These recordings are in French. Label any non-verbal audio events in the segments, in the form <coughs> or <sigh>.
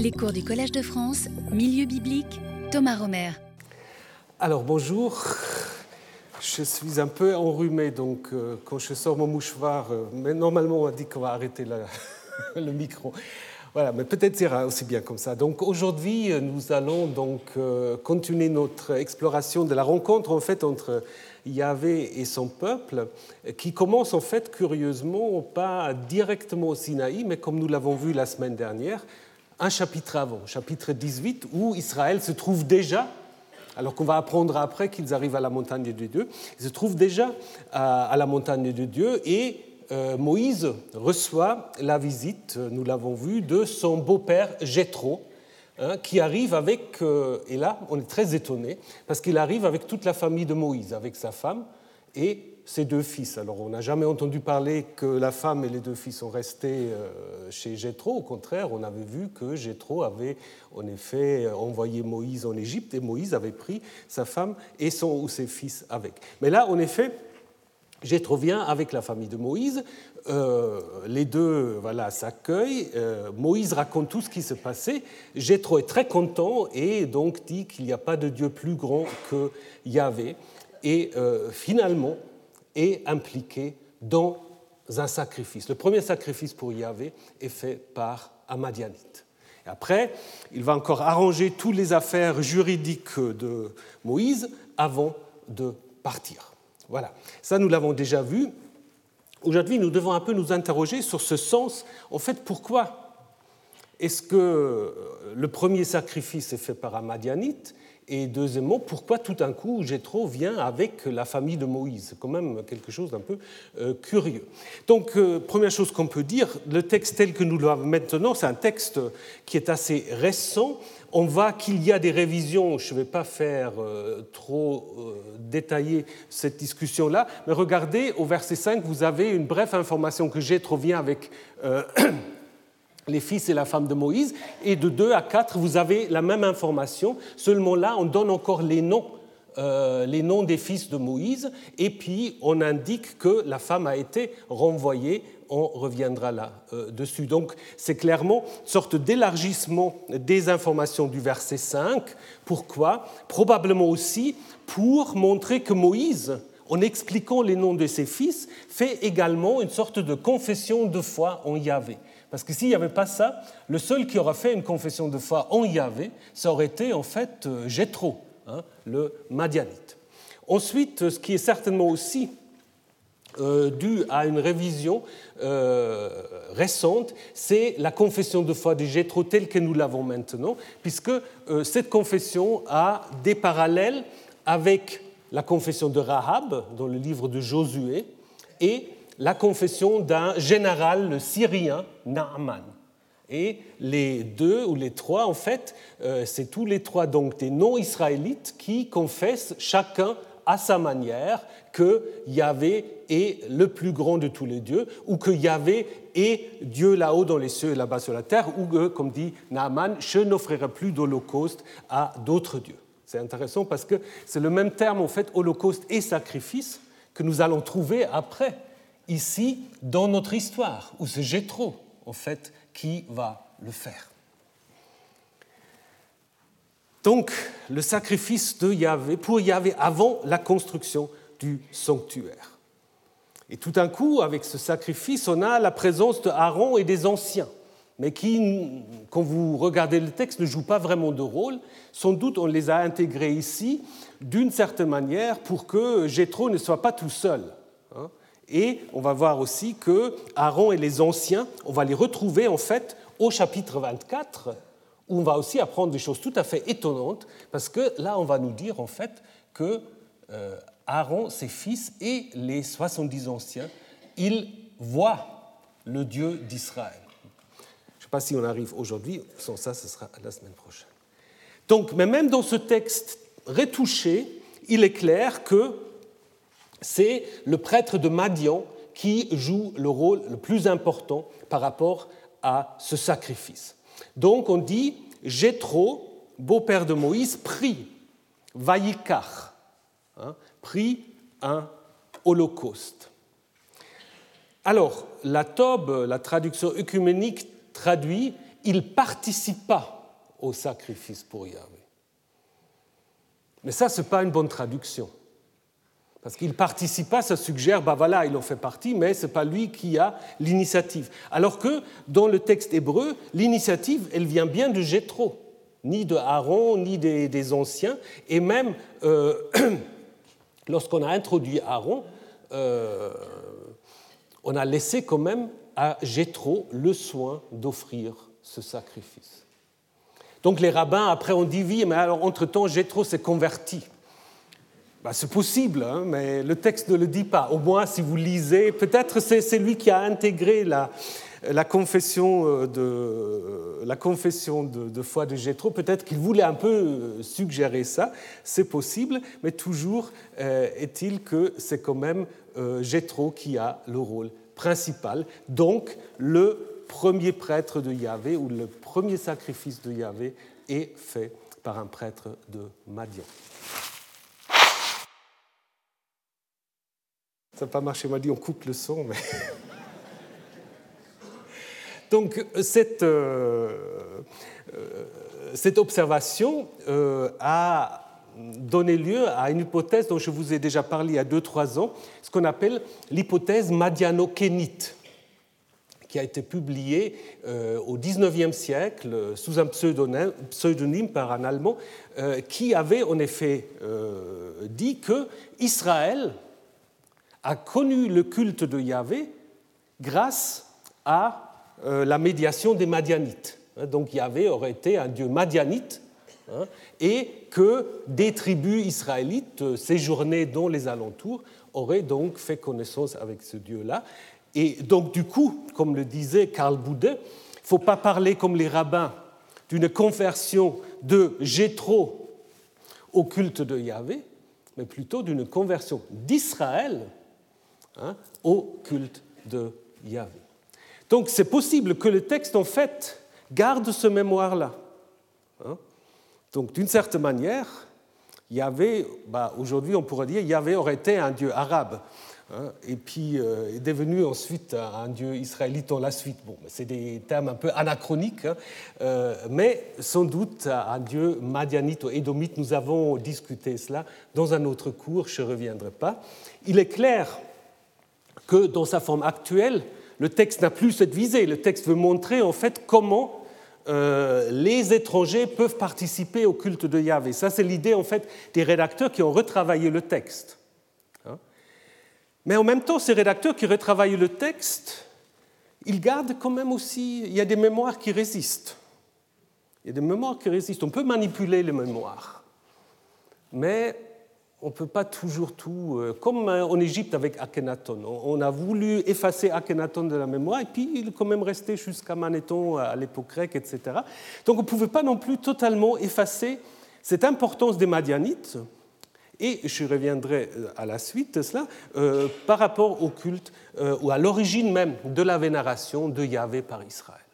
Les cours du Collège de France, Milieu biblique, Thomas Romer. Alors bonjour, je suis un peu enrhumé, donc euh, quand je sors mon mouchoir, euh, mais normalement on a dit qu'on va arrêter <laughs> le micro. Voilà, mais peut-être c'est aussi bien comme ça. Donc aujourd'hui, euh, nous allons donc continuer notre exploration de la rencontre en fait entre Yahvé et son peuple, qui commence en fait curieusement pas directement au Sinaï, mais comme nous l'avons vu la semaine dernière, un chapitre avant, chapitre 18, où Israël se trouve déjà alors qu'on va apprendre après qu'ils arrivent à la montagne de Dieu. Ils se trouvent déjà à, à la montagne de Dieu et euh, Moïse reçoit la visite, euh, nous l'avons vu, de son beau-père Jéthro, hein, qui arrive avec, euh, et là on est très étonné, parce qu'il arrive avec toute la famille de Moïse, avec sa femme et ses deux fils. Alors on n'a jamais entendu parler que la femme et les deux fils sont restés euh, chez Jéthro, au contraire, on avait vu que Jéthro avait en effet envoyé Moïse en Égypte et Moïse avait pris sa femme et son ou ses fils avec. Mais là, en effet, Jéthro vient avec la famille de Moïse. Euh, les deux voilà, s'accueillent. Euh, Moïse raconte tout ce qui s'est passé. Jéthro est très content et donc dit qu'il n'y a pas de Dieu plus grand que Yahvé. Et euh, finalement est impliqué dans un sacrifice. Le premier sacrifice pour Yahvé est fait par Amadianite. Et après, il va encore arranger toutes les affaires juridiques de Moïse avant de partir. Voilà, ça nous l'avons déjà vu. Aujourd'hui, nous devons un peu nous interroger sur ce sens. En fait, pourquoi est-ce que le premier sacrifice est fait par un Madianite Et deuxièmement, pourquoi tout d'un coup Jéthro vient avec la famille de Moïse? C'est quand même quelque chose d'un peu euh, curieux. Donc, euh, première chose qu'on peut dire, le texte tel que nous l'avons maintenant, c'est un texte qui est assez récent. On voit qu'il y a des révisions, je ne vais pas faire euh, trop détailler cette discussion-là, mais regardez, au verset 5, vous avez une brève information que Jéthro vient avec les fils et la femme de Moïse, et de 2 à 4, vous avez la même information, seulement là, on donne encore les noms, euh, les noms des fils de Moïse, et puis on indique que la femme a été renvoyée, on reviendra là-dessus. Donc c'est clairement une sorte d'élargissement des informations du verset 5. Pourquoi? Probablement aussi pour montrer que Moïse, en expliquant les noms de ses fils, fait également une sorte de confession de foi en Yahvé. Parce que s'il n'y avait pas ça, le seul qui aurait fait une confession de foi en Yahvé, ça aurait été en fait euh, Jéthro, hein, le Madianite. Ensuite, ce qui est certainement aussi euh, dû à une révision euh, récente, c'est la confession de foi de Jéthro telle que nous l'avons maintenant, puisque cette confession a des parallèles avec la confession de Rahab dans le livre de Josué et la confession d'un général syrien, Naaman. Et les deux ou les trois, en fait, euh, c'est tous les trois donc des non-israélites qui confessent chacun à sa manière que Yahvé est le plus grand de tous les dieux, ou que Yahvé est Dieu là-haut dans les cieux et là-bas sur la terre, ou que, comme dit Naaman, je n'offrirai plus d'holocauste à d'autres dieux. C'est intéressant parce que c'est le même terme, en fait, holocauste et sacrifice, que nous allons trouver après, ici, dans notre histoire, où c'est Jéthro, en fait, qui va le faire. Donc, le sacrifice de Yahvé, pour Yahvé avant la construction du sanctuaire. Et tout d'un coup, avec ce sacrifice, on a la présence de Aaron et des anciens, mais qui, quand vous regardez le texte, ne jouent pas vraiment de rôle. Sans doute, on les a intégrés ici d'une certaine manière pour que Jéthro ne soit pas tout seul. hein. Et on va voir aussi que Aaron et les anciens, on va les retrouver en fait au chapitre 24, où on va aussi apprendre des choses tout à fait étonnantes, parce que là, on va nous dire en fait que euh, Aaron, ses fils et les 70 anciens, ils voient le Dieu d'Israël. Je ne sais pas si on arrive aujourd'hui, sans ça, ce sera la semaine prochaine. Donc, mais même dans ce texte retouché, il est clair que c'est le prêtre de Madian qui joue le rôle le plus important par rapport à ce sacrifice. Donc on dit Jéthro, beau-père de Moïse, prie, Vaïkar, hein, prie un holocauste. Alors, la Tobe, la traduction œcuménique, traduit il pas au sacrifice pour Yahvé. Mais ça, ce n'est pas une bonne traduction. Parce qu'il participe pas, ça suggère, ben voilà, il en fait partie, mais ce n'est pas lui qui a l'initiative. Alors que dans le texte hébreu, l'initiative, elle vient bien de Jéthro, ni de Aaron, ni des, anciens. Et même euh, <clears throat> lorsqu'on a introduit Aaron, euh, on a laissé quand même à Jéthro le soin d'offrir ce sacrifice. Donc les rabbins, après, ont dit oui, mais alors entre-temps, Jéthro s'est converti. Bah, c'est possible, hein, mais le texte ne le dit pas. Au moins, si vous lisez, peut-être c'est lui qui a intégré la, confession euh, de, foi de Jétro. Peut-être qu'il voulait un peu euh, suggérer ça, c'est possible, mais toujours euh, est-il que c'est quand même Jétro qui a le rôle principal. Donc, le premier prêtre de Yahvé ou le premier sacrifice de Yahvé est fait par un prêtre de Madian. Ça n'a pas marché, m'a dit on coupe le son. <laughs> Donc cette, euh, euh, cette observation euh, a donné lieu à une hypothèse dont je vous ai déjà parlé il y a 2-3 ans, ce qu'on appelle l'hypothèse madiano-kénite qui a été publiée au XIXe siècle sous un pseudonyme, pseudonyme par un Allemand, qui avait en effet dit que Israël a connu le culte de Yahvé grâce à euh, la médiation des Madianites. Hein, donc Yahvé aurait été un dieu madianite hein, et que des tribus israélites euh, séjournées dans les alentours auraient donc fait connaissance avec ce dieu-là. Et donc du coup, comme le disait Karl Boudet, il ne faut pas parler comme les rabbins d'une conversion de Jéthro au culte de Yahvé, mais plutôt d'une conversion d'Israël Hein, au culte de Yahvé. Donc c'est possible que le texte, en fait, garde ce mémoire-là. Hein. Donc d'une certaine manière, Yahvé, bah, aujourd'hui on pourrait dire, Yahvé aurait été un dieu arabe. Hein, et puis euh, est devenu ensuite un dieu israélite en la suite. Bon, c'est des termes un peu anachroniques, euh, mais sans doute un dieu madianite ou édomite. Nous avons discuté cela dans un autre cours, je ne reviendrai pas. Il est clair que dans sa forme actuelle, le texte n'a plus cette visée. Le texte veut montrer en fait comment euh, les étrangers peuvent participer au culte de Yahvé. Ça, c'est l'idée en fait des rédacteurs qui ont retravaillé le texte. Hein. Mais en même temps, ces rédacteurs qui retravaillent le texte, ils gardent quand même aussi, il y a des mémoires qui résistent. Il y a des mémoires qui résistent. On peut manipuler les mémoires, mais on ne peut pas toujours tout. Euh, comme euh, en Égypte avec Akhenaton. On a voulu effacer Akhenaton de la mémoire, et puis il est quand même resté jusqu'à Manéthon à l'époque grecque, etc. Donc on ne pouvait pas non plus totalement effacer cette importance des Madianites, et je reviendrai euh, à la suite de cela, par rapport au culte, ou à l'origine même de la vénération de Yahvé par Israël.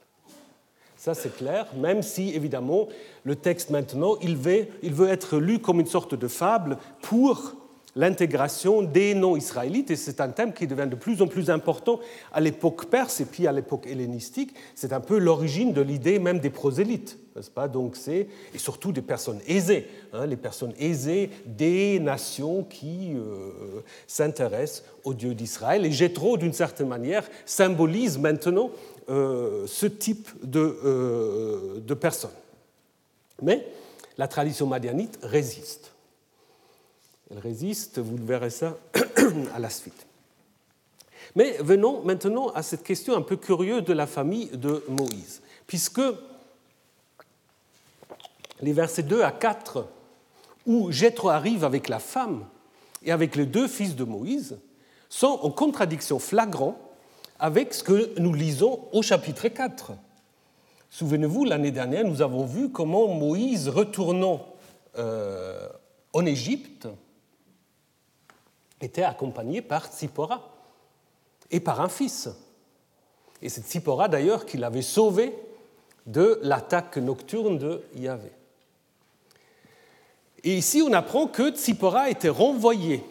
Ça, c'est clair, même si, évidemment, le texte maintenant, il veut, il veut être lu comme une sorte de fable pour l'intégration des non-israélites, et c'est un thème qui devient de plus en plus important à l'époque perse et puis à l'époque hellénistique. C'est un peu l'origine de l'idée même des prosélytes, n'est-ce pas? Donc et surtout des personnes aisées, hein, les personnes aisées des nations qui euh, s'intéressent au Dieu d'Israël. Et Jéthro, d'une certaine manière, symbolise maintenant ce type euh, de, personnes. Mais la tradition madianite résiste. Elle résiste, vous verrez ça <clears throat> à la suite. Mais venons maintenant à cette question un peu curieuse de la famille de Moïse, puisque les versets 2 à 4, où Jéthro arrive avec la femme et avec les deux fils de Moïse, sont en contradiction flagrante avec ce que nous lisons au chapitre 4. Souvenez-vous, l'année dernière, nous avons vu comment Moïse, retournant euh, en Égypte, était accompagné par Tsipora et par un fils. Et c'est Tsipora d'ailleurs qui l'avait sauvé de l'attaque nocturne de Yahvé. Et ici, on apprend que Tsipora était renvoyé.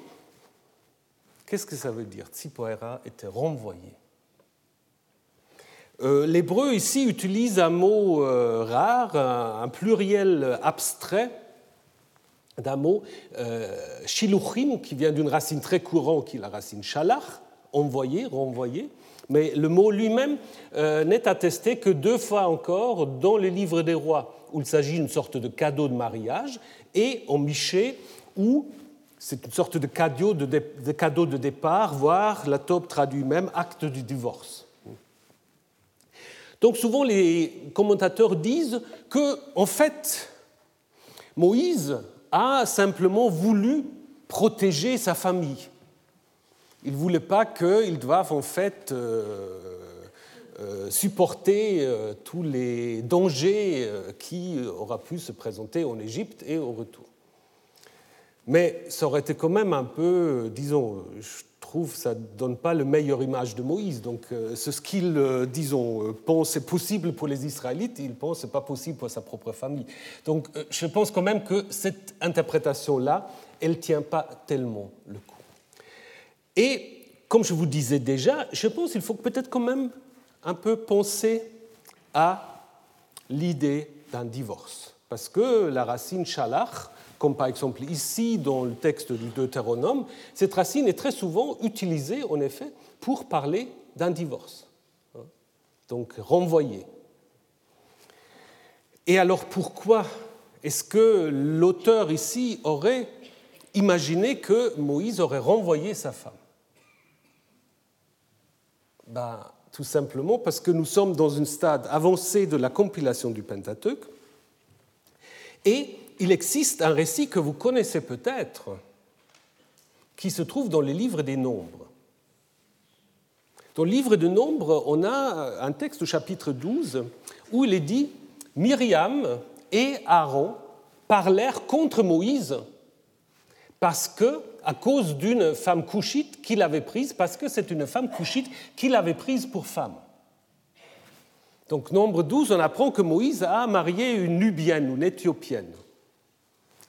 Qu'est-ce que ça veut dire Tsipora était renvoyé? Euh, l'hébreu ici utilise un mot euh, rare, un, pluriel abstrait d'un mot, euh, shiluchim, qui vient d'une racine très courante qui est la racine shalach, envoyer, renvoyer. Mais le mot lui-même n'est attesté que deux fois encore dans le livre des rois, où il s'agit d'une sorte de cadeau de mariage, et en Michée, où c'est une sorte de cadeau de, de, cadeau de départ, voire la taupe traduit même acte du divorce. Donc souvent les commentateurs disent que, en fait, Moïse a simplement voulu protéger sa famille. Il ne voulait pas qu'ils doivent en fait euh, euh, supporter euh, tous les dangers qui auraient pu se présenter en Égypte et au retour. Mais ça aurait été quand même un peu, disons, trouve ça ne donne pas la meilleure image de Moïse. Donc euh, ce qu'il, euh, disons, euh, pense est possible pour les Israélites, il pense que pas possible pour sa propre famille. Donc je pense quand même que cette interprétation-là, elle tient pas tellement le coup. Et comme je vous disais déjà, je pense qu'il faut peut-être quand même un peu penser à l'idée d'un divorce. Parce que la racine shalach, comme par exemple ici dans le texte du Deutéronome, cette racine est très souvent utilisée en effet pour parler d'un divorce, hein. donc renvoyer. Et alors pourquoi est-ce que l'auteur ici aurait imaginé que Moïse aurait renvoyé sa femme? Ben, Tout simplement parce que nous sommes dans un stade avancé de la compilation du Pentateuque et il existe un récit que vous connaissez peut-être, qui se trouve dans le livre des Nombres. Dans le livre des Nombres, on a un texte au chapitre 12 où il est dit Myriam et Aaron parlèrent contre Moïse parce que, à cause d'une femme couchite qu'il avait prise, parce que c'est une femme couchite qu'il avait prise pour femme. Donc, nombre 12, on apprend que Moïse a marié une Nubienne, une Éthiopienne.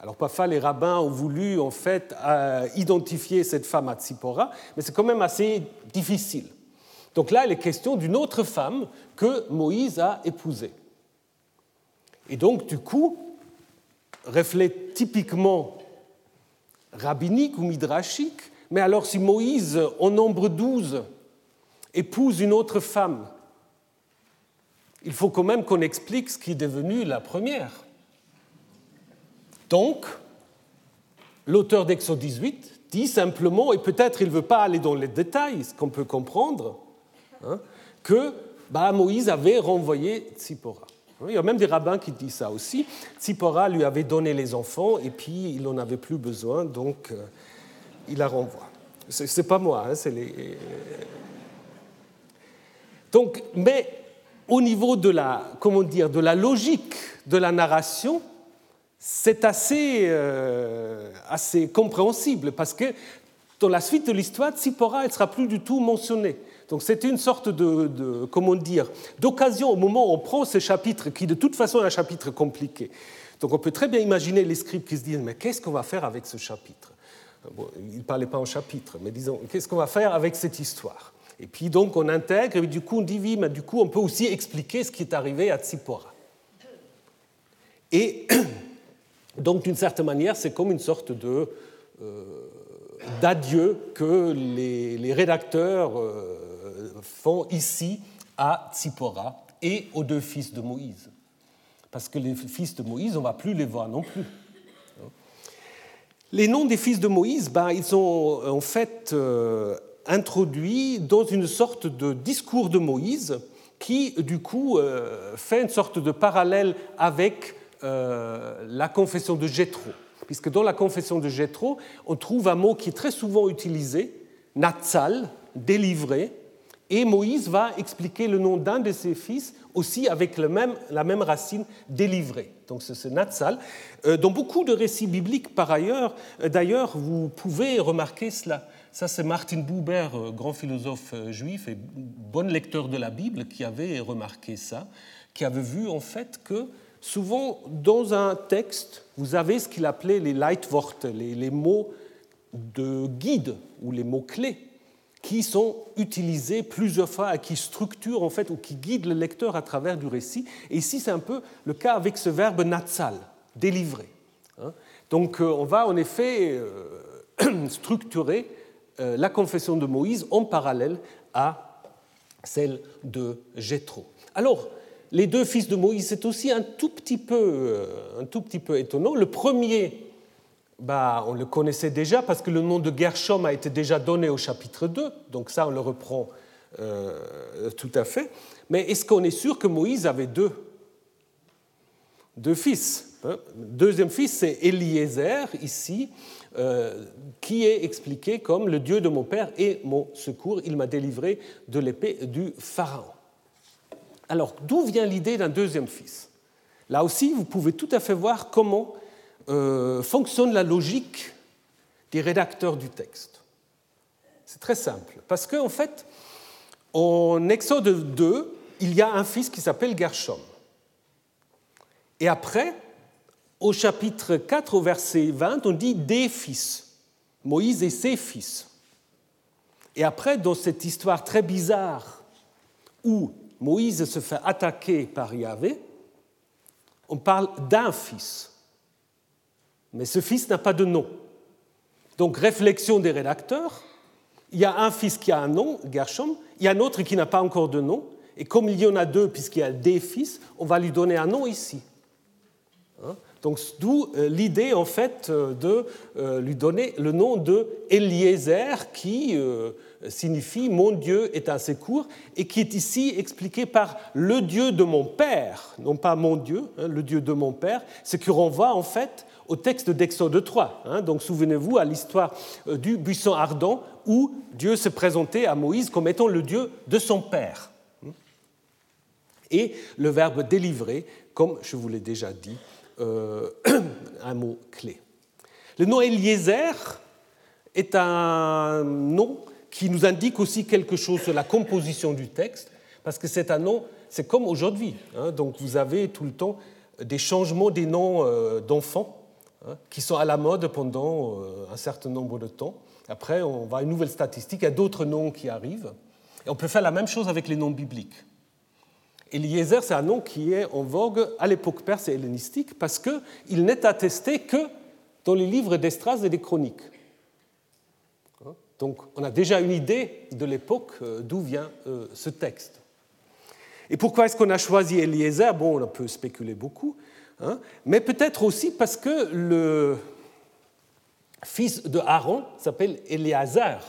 Alors parfois les rabbins ont voulu en fait euh, identifier cette femme à Tzipora, mais c'est quand même assez difficile. Donc là, il est question d'une autre femme que Moïse a épousée. Et donc, du coup, reflète typiquement rabbinique ou midrashique, mais alors si Moïse, en nombre 12, épouse une autre femme, il faut quand même qu'on explique ce qui est devenu la première. Donc, l'auteur d'Exode 18 dit simplement, et peut-être il ne veut pas aller dans les détails, ce qu'on peut comprendre, hein, que bah, Moïse avait renvoyé Tzipora. Il y a même des rabbins qui disent ça aussi. Tzipora lui avait donné les enfants et puis il n'en avait plus besoin, donc euh, il la renvoie. Ce n'est pas moi, hein, c'est les. Mais au niveau de la logique de la narration, c'est assez, euh, assez compréhensible parce que dans la suite de l'histoire, Tsipora, ne sera plus du tout mentionnée. Donc c'était une sorte de, comment dire, d'occasion au moment où on prend ce chapitre, qui de toute façon est un chapitre compliqué. Donc on peut très bien imaginer les scribes qui se disent, mais qu'est-ce qu'on va faire avec ce chapitre? Bon, Ils ne parlaient pas en chapitre, mais disons, qu'est-ce qu'on va faire avec cette histoire? Et puis donc on intègre, et du coup on dit, oui, mais du coup on peut aussi expliquer ce qui est arrivé à Tsipora. Et <clears throat> Donc, d'une certaine manière, c'est comme une sorte de, euh, d'adieu que les, rédacteurs euh, font ici à Tzipora et aux deux fils de Moïse. Parce que les fils de Moïse, on ne va plus les voir non plus. Les noms des fils de Moïse, ben, ils sont en fait euh, introduits dans une sorte de discours de Moïse qui, du coup, fait une sorte de parallèle avec euh, la confession de Jéthro, puisque dans la confession de Jéthro, on trouve un mot qui est très souvent utilisé, Natsal, délivré, et Moïse va expliquer le nom d'un de ses fils aussi avec le même, la même racine délivré. Donc c'est Natsal. Euh, dans beaucoup de récits bibliques, par ailleurs, euh, d'ailleurs, vous pouvez remarquer cela. Ça, c'est Martin Buber, grand philosophe juif et bon lecteur de la Bible, qui avait remarqué ça, qui avait vu en fait que souvent dans un texte, vous avez ce qu'il appelait les Leitworte, les, les mots de guide ou les mots-clés, qui sont utilisés plusieurs fois et qui structurent en fait ou qui guident le lecteur à travers du récit. Et ici, c'est un peu le cas avec ce verbe natsal, délivrer. Hein. Donc, euh, on va en effet euh, <clears throat> structurer euh, la confession de Moïse en parallèle à celle de Jéthro. Alors, les deux fils de Moïse, c'est aussi un tout petit peu, un tout petit peu étonnant. Le premier bah, on le connaissait déjà parce que le nom de Gershom a été déjà donné au chapitre 2, donc ça on le reprend euh, tout à fait. Mais est-ce qu'on est sûr que Moïse avait deux, deux fils hein? Deuxième fils, c'est Eliezer, ici, euh, qui est expliqué comme le Dieu de mon père et mon secours, il m'a délivré de l'épée du Pharaon. Alors, d'où vient l'idée d'un deuxième fils? Là aussi, vous pouvez tout à fait voir comment euh, fonctionne la logique des rédacteurs du texte. C'est très simple, parce qu'en en fait, en Exode 2, il y a un fils qui s'appelle Gershom. Et après, au chapitre 4, au verset 20, on dit des fils, Moïse et ses fils. Et après, dans cette histoire très bizarre où Moïse se fait attaquer par Yahvé, on parle d'un fils mais ce fils n'a pas de nom. Donc, réflexion des rédacteurs, il y a un fils qui a un nom, Gershom, il y a un autre qui n'a pas encore de nom, et comme il y en a deux, puisqu'il y a des fils, on va lui donner un nom ici. Hein? Donc, d'où euh, l'idée, en fait, euh, de euh, lui donner le nom de Eliezer, qui signifie Mon Dieu est un secours, et qui est ici expliqué par le Dieu de mon Père, non pas mon Dieu, hein, le Dieu de mon Père, ce qui renvoie, en fait, au texte d'Exode 3. Hein. donc souvenez-vous à l'histoire euh, du buisson ardent où Dieu se présentait à Moïse comme étant le Dieu de son père. Et le verbe délivrer, comme je vous l'ai déjà dit, euh, <clears throat> un mot clé. Le nom Eliezer est un nom qui nous indique aussi quelque chose sur la composition du texte, parce que c'est un nom, c'est comme aujourd'hui. Hein. donc vous avez tout le temps des changements des noms euh, d'enfants Hein, qui sont à la mode pendant euh, un certain nombre de temps. Après, on va une nouvelle statistique, il y a d'autres noms qui arrivent. Et on peut faire la même chose avec les noms bibliques. Eliezer, c'est un nom qui est en vogue à l'époque perse et hellénistique parce qu'il n'est attesté que dans les livres d'Estras et des chroniques. Donc on a déjà une idée de l'époque euh, d'où vient euh, ce texte. Et pourquoi est-ce qu'on a choisi Eliezer? Bon, on peut spéculer beaucoup. Hein, mais peut-être aussi parce que le fils de Aaron s'appelle Éléazar.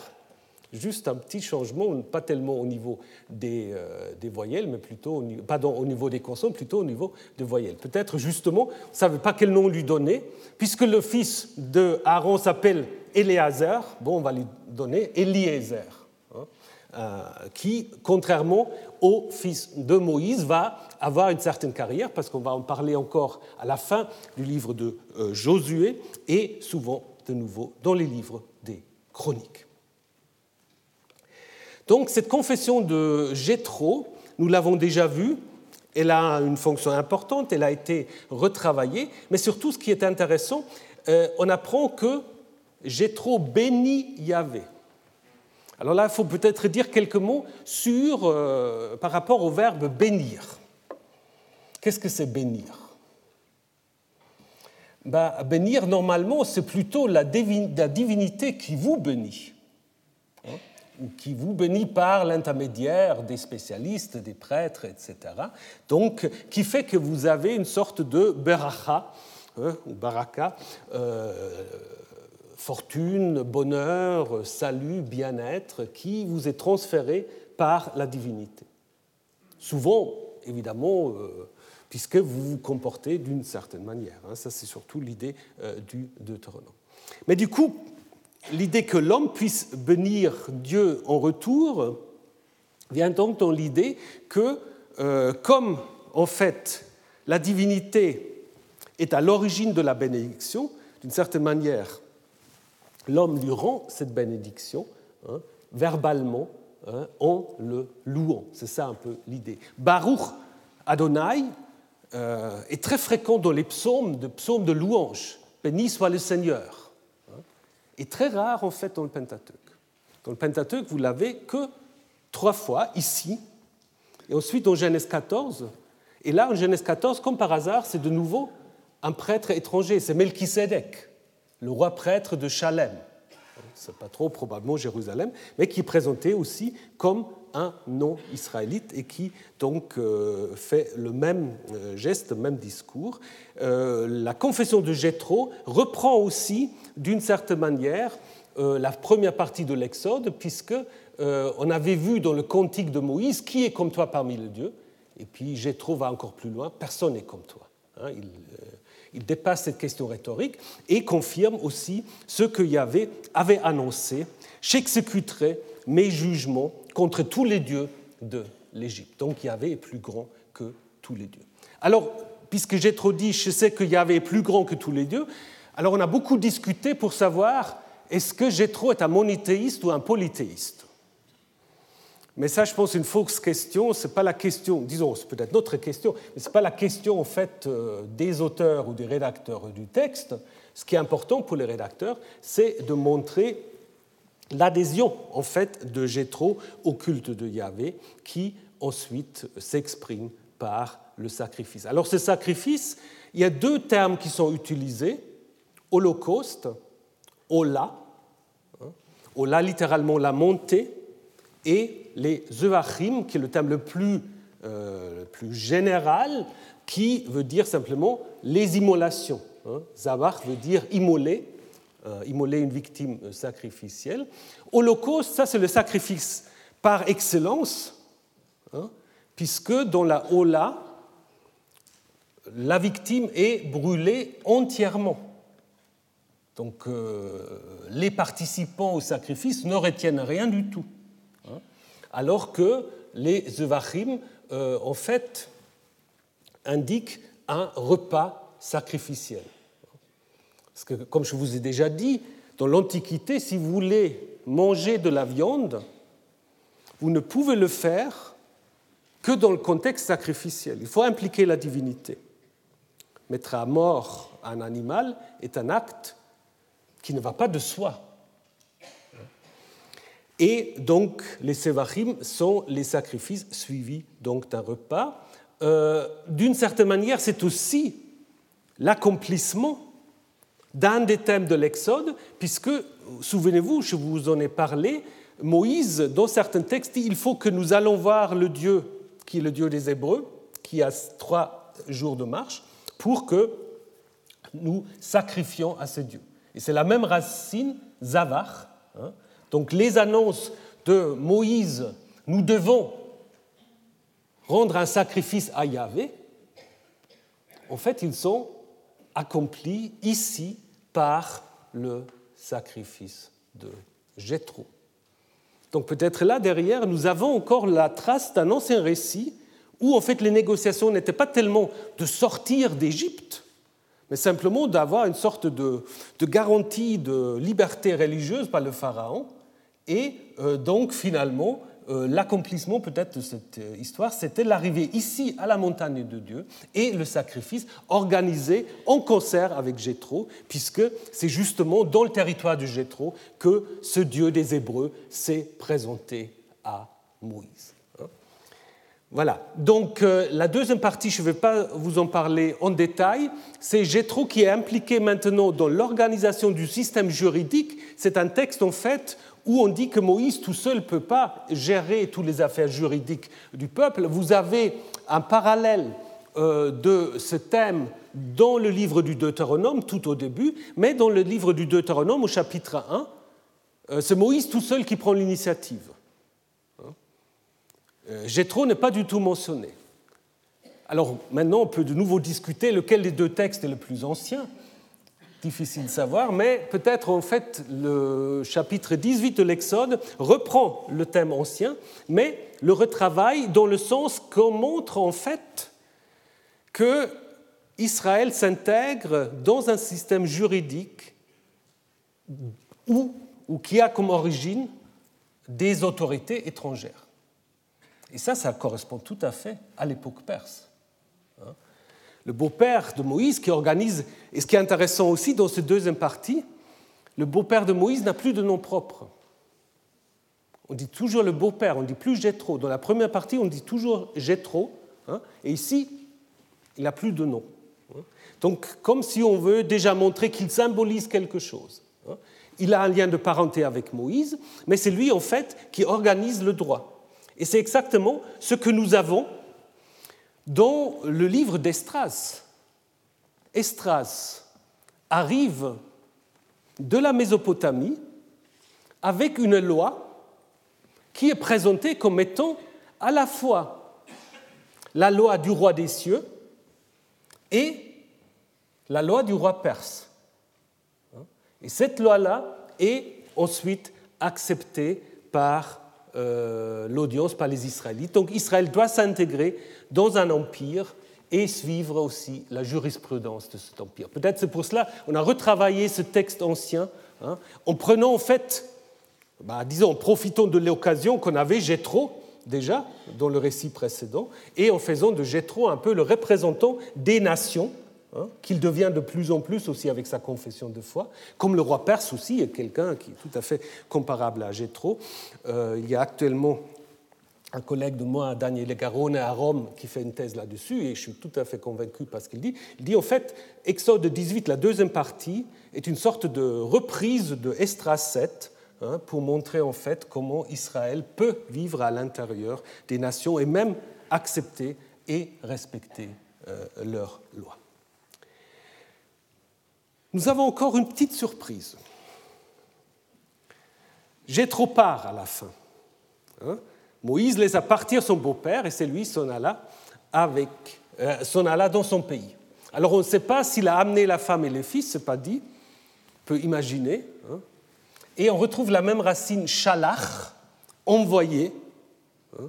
Juste un petit changement, pas tellement au niveau des, euh, voyelles, mais plutôt au niveau des consonnes, plutôt au niveau des voyelles. Peut-être justement, on ne savait pas quel nom lui donner, puisque le fils de Aaron s'appelle Éléazar, bon, on va lui donner Eliezer. Euh, qui, contrairement au fils de Moïse, va avoir une certaine carrière, parce qu'on va en parler encore à la fin du livre de euh, Josué, et souvent de nouveau dans les livres des chroniques. Donc cette confession de Jéthro, nous l'avons déjà vu, elle a une fonction importante, elle a été retravaillée, mais surtout ce qui est intéressant, euh, on apprend que Jéthro bénit Yahvé. Alors là, il faut peut-être dire quelques mots sur, euh, par rapport au verbe bénir. Qu'est-ce que c'est bénir? Ben, Bénir, normalement, c'est plutôt la, divinité qui vous bénit, hein, ou qui vous bénit par l'intermédiaire des spécialistes, des prêtres, etc. Donc, qui fait que vous avez une sorte de beracha, hein, ou baraka, euh, fortune, bonheur, salut, bien-être qui vous est transféré par la divinité. Souvent, évidemment, euh, puisque vous vous comportez d'une certaine manière. Hein. ça, c'est surtout l'idée euh, du Deutéronome. Mais du coup, l'idée que l'homme puisse bénir Dieu en retour vient donc dans l'idée que, euh, comme en fait la divinité est à l'origine de la bénédiction, d'une certaine manière, l'homme lui rend cette bénédiction hein, verbalement hein, en le louant. C'est ça un peu l'idée. Baruch Adonai euh, est très fréquent dans les psaumes de, psaumes de louange. Béni soit le Seigneur. Hein, et très rare en fait dans le Pentateuque. Dans le Pentateuque, vous l'avez que trois fois, ici, et ensuite en Genèse 14. Et là, en Genèse 14, comme par hasard, c'est de nouveau un prêtre étranger, c'est Melchisedec, le roi prêtre de Chalem. C'est pas trop probablement Jérusalem, mais qui est présenté aussi comme un non-israélite et qui donc euh, fait le même euh, geste, le même discours. Euh, la confession de Jéthro reprend aussi, d'une certaine manière, la première partie de l'Exode, puisque on avait vu dans le cantique de Moïse qui est comme toi parmi les dieux, et puis Jéthro va encore plus loin, personne n'est comme toi. Hein, il, dépasse cette question rhétorique et confirme aussi ce que Yahvé avait annoncé j'exécuterai mes jugements contre tous les dieux de l'Égypte. Donc Yahvé est plus grand que tous les dieux. Alors, puisque j'ai dit, je sais que Yahvé est plus grand que tous les dieux, alors on a beaucoup discuté pour savoir est-ce que Jétro est un monothéiste ou un polythéiste? Mais ça, je pense, une fausse question. Ce n'est pas la question, disons, c'est peut-être notre question, mais ce n'est pas la question en fait euh, des auteurs ou des rédacteurs du texte. Ce qui est important pour les rédacteurs, c'est de montrer l'adhésion en fait de Jéthro au culte de Yahvé qui ensuite s'exprime par le sacrifice. Alors ce sacrifice, il y a deux termes qui sont utilisés, holocauste, Ola, hein, Ola littéralement la montée, et les Zevachim, qui est le terme le plus, euh, plus général, qui veut dire simplement les immolations. Hein. Zavach veut dire immoler, euh, immoler une victime sacrificielle. Holocauste, ça c'est le sacrifice par excellence, hein, puisque dans la Ola, la victime est brûlée entièrement. Donc euh, les participants au sacrifice ne retiennent rien du tout. Alors que les Evachim, euh, en fait, indiquent un repas sacrificiel. Parce que, comme je vous ai déjà dit, dans l'Antiquité, si vous voulez manger de la viande, vous ne pouvez le faire que dans le contexte sacrificiel. Il faut impliquer la divinité. Mettre à mort un animal est un acte qui ne va pas de soi. Et donc, les sévachim sont les sacrifices suivis donc d'un repas. Euh, d'une certaine manière, c'est aussi l'accomplissement d'un des thèmes de l'Exode, puisque, souvenez-vous, je vous en ai parlé, Moïse, dans certains textes, dit il faut que nous allons voir le Dieu qui est le Dieu des Hébreux, qui a trois jours de marche, pour que nous sacrifions à ce Dieu. Et c'est la même racine, Zavach. Hein. Donc les annonces de Moïse, nous devons rendre un sacrifice à Yahvé, en fait, ils sont accomplis ici par le sacrifice de Jéthro. Donc peut-être là derrière, nous avons encore la trace d'un ancien récit où en fait les négociations n'étaient pas tellement de sortir d'Égypte, mais simplement d'avoir une sorte de, de, garantie de liberté religieuse par le Pharaon, et euh, donc finalement euh, l'accomplissement peut-être de cette euh, histoire, c'était l'arrivée ici à la montagne de Dieu et le sacrifice organisé en concert avec Jéthro, puisque c'est justement dans le territoire de Jéthro que ce Dieu des Hébreux s'est présenté à Moïse. Hein. Voilà. Donc la deuxième partie, je ne vais pas vous en parler en détail. C'est Jéthro qui est impliqué maintenant dans l'organisation du système juridique. C'est un texte en fait où on dit que Moïse tout seul ne peut pas gérer toutes les affaires juridiques du peuple. Vous avez un parallèle euh, de ce thème dans le livre du Deutéronome tout au début, mais dans le livre du Deutéronome au chapitre 1, euh, c'est Moïse tout seul qui prend l'initiative. Hein? Euh, Jétro n'est pas du tout mentionné. Alors maintenant, on peut de nouveau discuter lequel des deux textes est le plus ancien difficile de savoir, mais peut-être en fait le chapitre 18 de l'Exode reprend le thème ancien, mais le retravaille dans le sens qu'on montre en fait que Israël s'intègre dans un système juridique ou qui a comme origine des autorités étrangères. Et ça, ça correspond tout à fait à l'époque perse le beau-père de Moïse qui organise, et ce qui est intéressant aussi dans cette deuxième partie, le beau-père de Moïse n'a plus de nom propre. On dit toujours le beau-père, on dit plus Jétro. Dans la première partie, on dit toujours Jétro. Hein, et ici, il n'a plus de nom. Donc, comme si on veut déjà montrer qu'il symbolise quelque chose. Hein. Il a un lien de parenté avec Moïse, mais c'est lui, en fait, qui organise le droit. Et c'est exactement ce que nous avons dans le livre d'Estras. Estras arrive de la Mésopotamie avec une loi qui est présentée comme étant à la fois la loi du roi des cieux et la loi du roi perse. Et cette loi-là est ensuite acceptée par euh, l'audience, par les Israélites. Donc Israël doit s'intégrer dans un empire et suivre aussi la jurisprudence de cet empire. Peut-être c'est pour cela qu'on a retravaillé ce texte ancien hein, en prenant en fait, bah, disons, en profitant de l'occasion qu'on avait Jétro déjà dans le récit précédent et en faisant de Jétro un peu le représentant des nations Hein, qu'il devient de plus en plus aussi avec sa confession de foi, comme le roi perse aussi est quelqu'un qui est tout à fait comparable à Gétro. Euh, il y a actuellement un collègue de moi, Daniel Garone, à Rome, qui fait une thèse là-dessus, et je suis tout à fait convaincu par ce qu'il dit. Il dit en fait, Exode 18, la deuxième partie, est une sorte de reprise de Estras 7, hein, pour montrer en fait comment Israël peut vivre à l'intérieur des nations et même accepter et respecter euh, leurs lois nous avons encore une petite surprise. J'ai trop part à la fin. Hein. Moïse laisse partir son beau-père et c'est lui s'en alla, avec, euh, alla dans son pays. Alors on ne sait pas s'il a amené la femme et les fils, c'est pas dit, on peut imaginer. Hein. Et on retrouve la même racine shalach, envoyé, hein,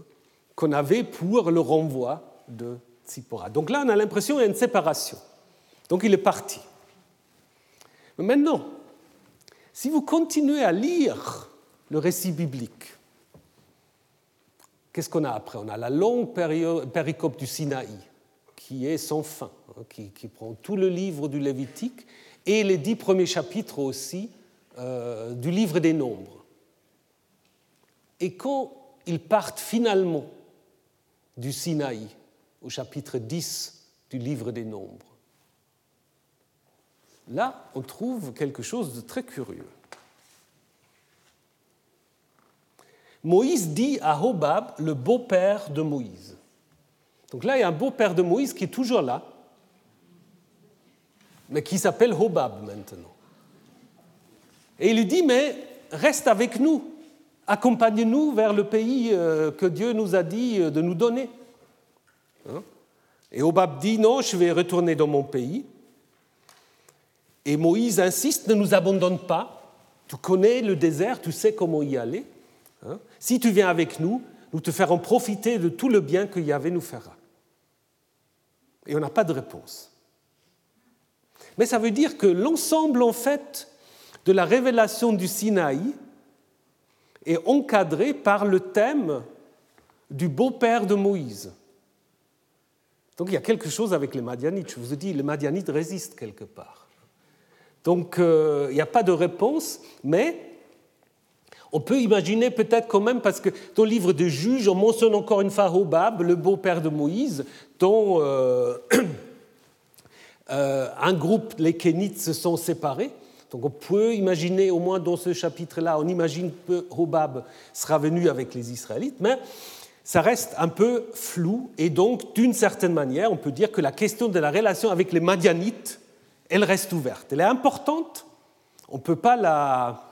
qu'on avait pour le renvoi de Tzipora. Donc là, on a l'impression qu'il y a une séparation. Donc il est parti. Mais maintenant, si vous continuez à lire le récit biblique, qu'est-ce qu'on a après? On a la longue péricope du Sinaï, qui est sans fin, hein, qui, prend tout le livre du Lévitique et les dix premiers chapitres aussi euh, du livre des Nombres. Et quand ils partent finalement du Sinaï au chapitre 10 du livre des Nombres, là, on trouve quelque chose de très curieux. Moïse dit à Hobab, le beau-père de Moïse. Donc là, il y a un beau-père de Moïse qui est toujours là, mais qui s'appelle Hobab maintenant. Et il lui dit, mais reste avec nous, accompagne-nous vers le pays euh, que Dieu nous a dit euh, de nous donner. Hein? Et Hobab dit, non, je vais retourner dans mon pays. Et Moïse insiste, ne nous abandonne pas. Tu connais le désert, tu sais comment y aller. Hein. si tu viens avec nous, nous te ferons profiter de tout le bien que Yahvé nous fera. Et on n'a pas de réponse. Mais ça veut dire que l'ensemble, en fait, de la révélation du Sinaï est encadré par le thème du beau-père de Moïse. Donc il y a quelque chose avec les Madianites. Je vous ai dit, les Madianites résistent quelque part. Donc euh, il n'y a pas de réponse, mais on peut imaginer peut-être quand même, parce que dans le livre de Juges, on mentionne encore une fois Hobab, le beau-père de Moïse, dont euh, <coughs> euh, un groupe, les Kénites, se sont séparés. Donc on peut imaginer, au moins dans ce chapitre-là, on imagine que Hobab sera venu avec les Israélites, mais ça reste un peu flou, et donc d'une certaine manière, on peut dire que la question de la relation avec les Madianites elle reste ouverte. Elle est importante, on ne peut pas la,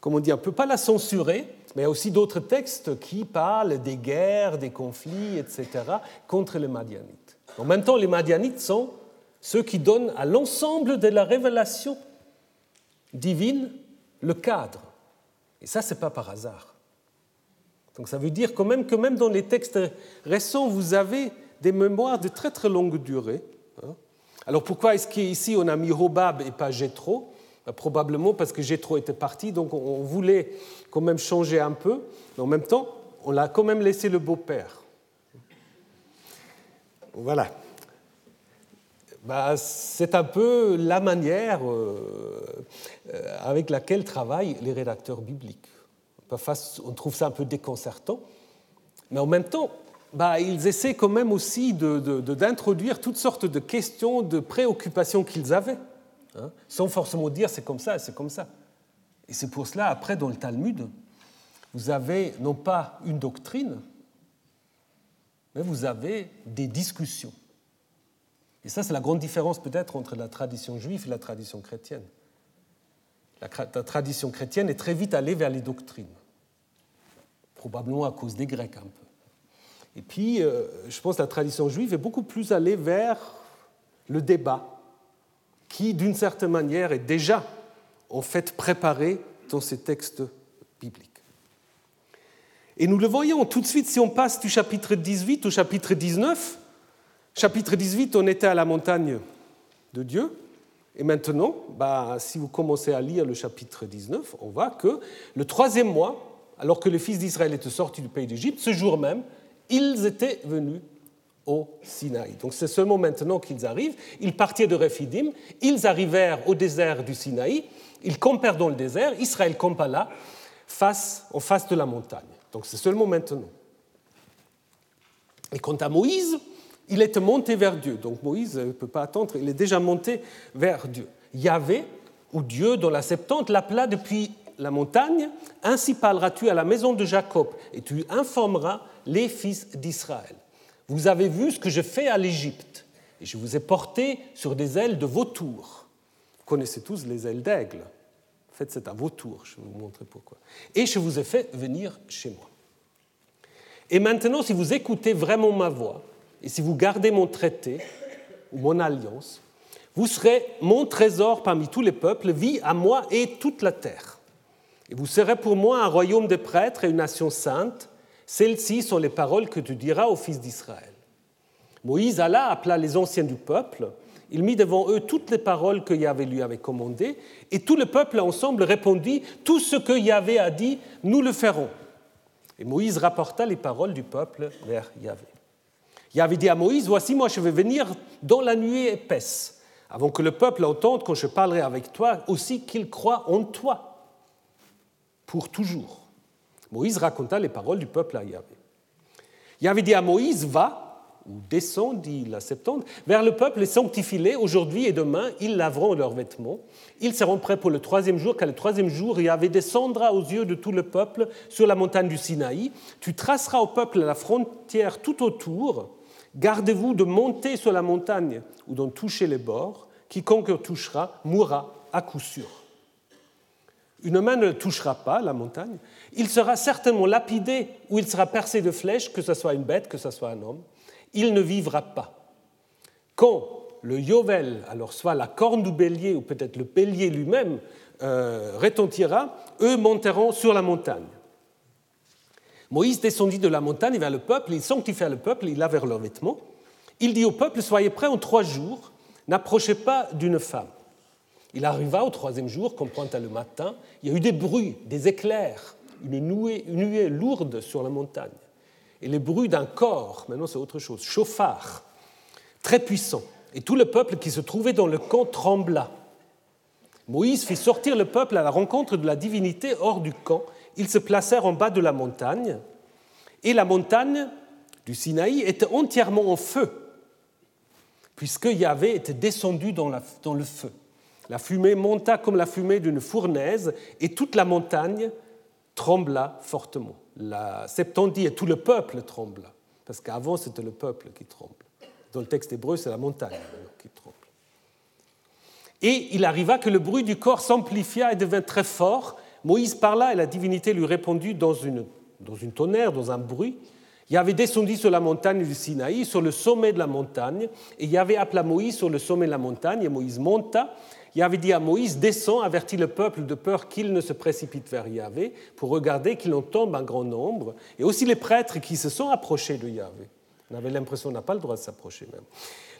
comment dire, on peut pas la censurer, mais il y a aussi d'autres textes qui parlent des guerres, des conflits, etc., contre les Madianites. En même temps, les Madianites sont ceux qui donnent à l'ensemble de la révélation divine le cadre. Et ça, ce n'est pas par hasard. Donc ça veut dire quand même que même dans les textes récents, vous avez des mémoires de très très longue durée. Hein, alors pourquoi est-ce qu'ici on a mis Hobab et pas Jétro bah, Probablement parce que Jétro était parti, donc on voulait quand même changer un peu, mais en même temps, on l'a quand même laissé le beau-père. Voilà. Bah, c'est un peu la manière euh, avec laquelle travaillent les rédacteurs bibliques. on trouve ça un peu déconcertant. Mais en même temps, bah, ils essaient quand même aussi d'introduire toutes sortes de questions, de préoccupations qu'ils avaient, hein, sans forcément dire c'est comme ça, c'est comme ça. Et c'est pour cela, après, dans le Talmud, vous avez non pas une doctrine, mais vous avez des discussions. Et ça, c'est la grande différence peut-être entre la tradition juive et la tradition chrétienne. La, tradition chrétienne est très vite allée vers les doctrines, probablement à cause des Grecs un peu. Et puis, euh, je pense que la tradition juive est beaucoup plus allée vers le débat, qui, d'une certaine manière, est déjà en fait préparé dans ces textes bibliques. Et nous le voyons tout de suite si on passe du chapitre 18 au chapitre 19. Chapitre 18, on était à la montagne de Dieu. Et maintenant, bah, si vous commencez à lire le chapitre 19, on voit que le troisième mois, alors que les fils d'Israël étaient sortis du pays d'Égypte, ce jour même, ils étaient venus au Sinaï. Donc c'est seulement maintenant qu'ils arrivent. Ils partirent de Rephidim, ils arrivèrent au désert du Sinaï, ils campèrent dans le désert, Israël campa là, face, en face de la montagne. Donc c'est seulement maintenant. Et quant à Moïse, il est monté vers Dieu. Donc Moïse ne peut pas attendre, il est déjà monté vers Dieu. Yahvé, ou Dieu dans la Septante, l'appela depuis la montagne, ainsi parleras-tu à la maison de Jacob, et tu informeras les fils d'Israël. Vous avez vu ce que je fais à l'Égypte, et je vous ai porté sur des ailes de vautour. Vous connaissez tous les ailes d'aigle. En fait, c'est un vautour, je vais vous montrer pourquoi. Et je vous ai fait venir chez moi. Et maintenant, si vous écoutez vraiment ma voix, et si vous gardez mon traité, ou mon alliance, vous serez mon trésor parmi tous les peuples, vie à moi et toute la terre. Et vous serez pour moi un royaume de prêtres et une nation sainte. Celles-ci sont les paroles que tu diras aux fils d'Israël. Moïse alla, appela les anciens du peuple. Il mit devant eux toutes les paroles que Yahvé lui avait commandées, et tout le peuple ensemble répondit Tout ce que Yahvé a dit, nous le ferons. Et Moïse rapporta les paroles du peuple vers Yahvé. Yahvé dit à Moïse Voici, moi je vais venir dans la nuit épaisse, avant que le peuple entende quand je parlerai avec toi, aussi qu'il croit en toi pour toujours. Moïse raconta les paroles du peuple à Yahvé. Yahvé dit à Moïse, va, ou descend, dit la Septante, vers le peuple et sanctifie-les. Aujourd'hui et demain, ils laveront leurs vêtements. Ils seront prêts pour le troisième jour, car le troisième jour, Yahvé descendra aux yeux de tout le peuple sur la montagne du Sinaï. Tu traceras au peuple la frontière tout autour. Gardez-vous de monter sur la montagne ou d'en toucher les bords. Quiconque touchera mourra à coup sûr. Une main ne touchera pas la montagne. Il sera certainement lapidé ou il sera percé de flèches, que ce soit une bête, que ce soit un homme. Il ne vivra pas. Quand le Yovel, alors soit la corne du bélier ou peut-être le bélier lui-même, euh, retentira, eux monteront sur la montagne. Moïse descendit de la montagne vers le peuple, il sanctifia le peuple, il lavèrent leurs vêtements. Il dit au peuple, soyez prêts en trois jours, n'approchez pas d'une femme. Il arriva au troisième jour, comme pointa le matin, il y a eu des bruits, des éclairs, une nuée, lourde sur la montagne. Et les bruits d'un corps, maintenant c'est autre chose, chauffard, très puissant. Et tout le peuple qui se trouvait dans le camp trembla. Moïse fit sortir le peuple à la rencontre de la divinité hors du camp. Ils se placèrent en bas de la montagne. Et la montagne du Sinaï était entièrement en feu, puisque Yahvé était descendu dans le feu. La fumée monta comme la fumée d'une fournaise et toute la montagne trembla fortement. La Septandie et tout le peuple trembla, parce qu'avant c'était le peuple qui tremble. Dans le texte hébreu, c'est la montagne qui tremble. Et il arriva que le bruit du corps s'amplifia et devint très fort. Moïse parla et la divinité lui répondit dans une, dans une tonnerre, dans un bruit. Il avait descendu sur la montagne du Sinaï, sur le sommet de la montagne, et il avait appelé Moïse sur le sommet de la montagne, et Moïse monta, Yahvé dit à Moïse, descends, avertis le peuple de peur qu'il ne se précipite vers Yahvé, pour regarder qu'il en tombe un grand nombre, et aussi les prêtres qui se sont approchés de Yahvé. On avait l'impression qu'on n'a pas le droit de s'approcher même.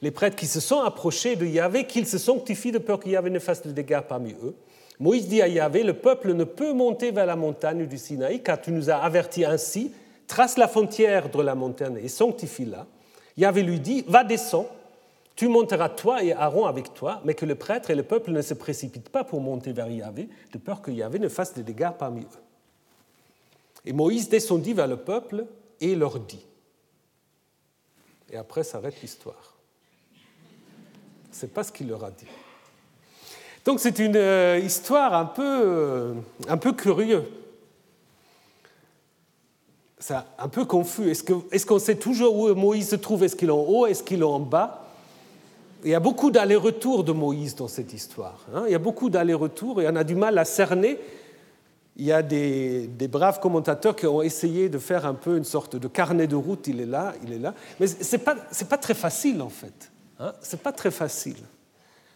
Les prêtres qui se sont approchés de Yahvé, qu'ils se sanctifient de peur que Yahvé ne fasse de dégâts parmi eux. Moïse dit à Yahvé, le peuple ne peut monter vers la montagne du Sinaï, car tu nous as avertis ainsi, trace la frontière de la montagne et sanctifie-la. Yahvé lui dit, va descends, tu monteras toi et Aaron avec toi, mais que le prêtre et le peuple ne se précipitent pas pour monter vers Yahvé, de peur que Yahvé ne fasse des dégâts parmi eux. Et Moïse descendit vers le peuple et leur dit. Et après s'arrête l'histoire. Ce n'est pas ce qu'il leur a dit. Donc c'est une euh, histoire un peu, euh, un peu curieuse. C'est un peu confus. Est-ce qu'on sait toujours où Moïse se trouve? Est-ce qu'il est en haut? Est-ce qu'il est en bas? Il y a beaucoup d'allers-retours de Moïse dans cette histoire. Hein. Il y a beaucoup d'allers-retours et on a du mal à cerner il y a des, braves commentateurs qui ont essayé de faire un peu une sorte de carnet de route, il est là, il est là. Mais ce n'est pas, pas, très facile en fait. Hein? Ce n'est pas très facile.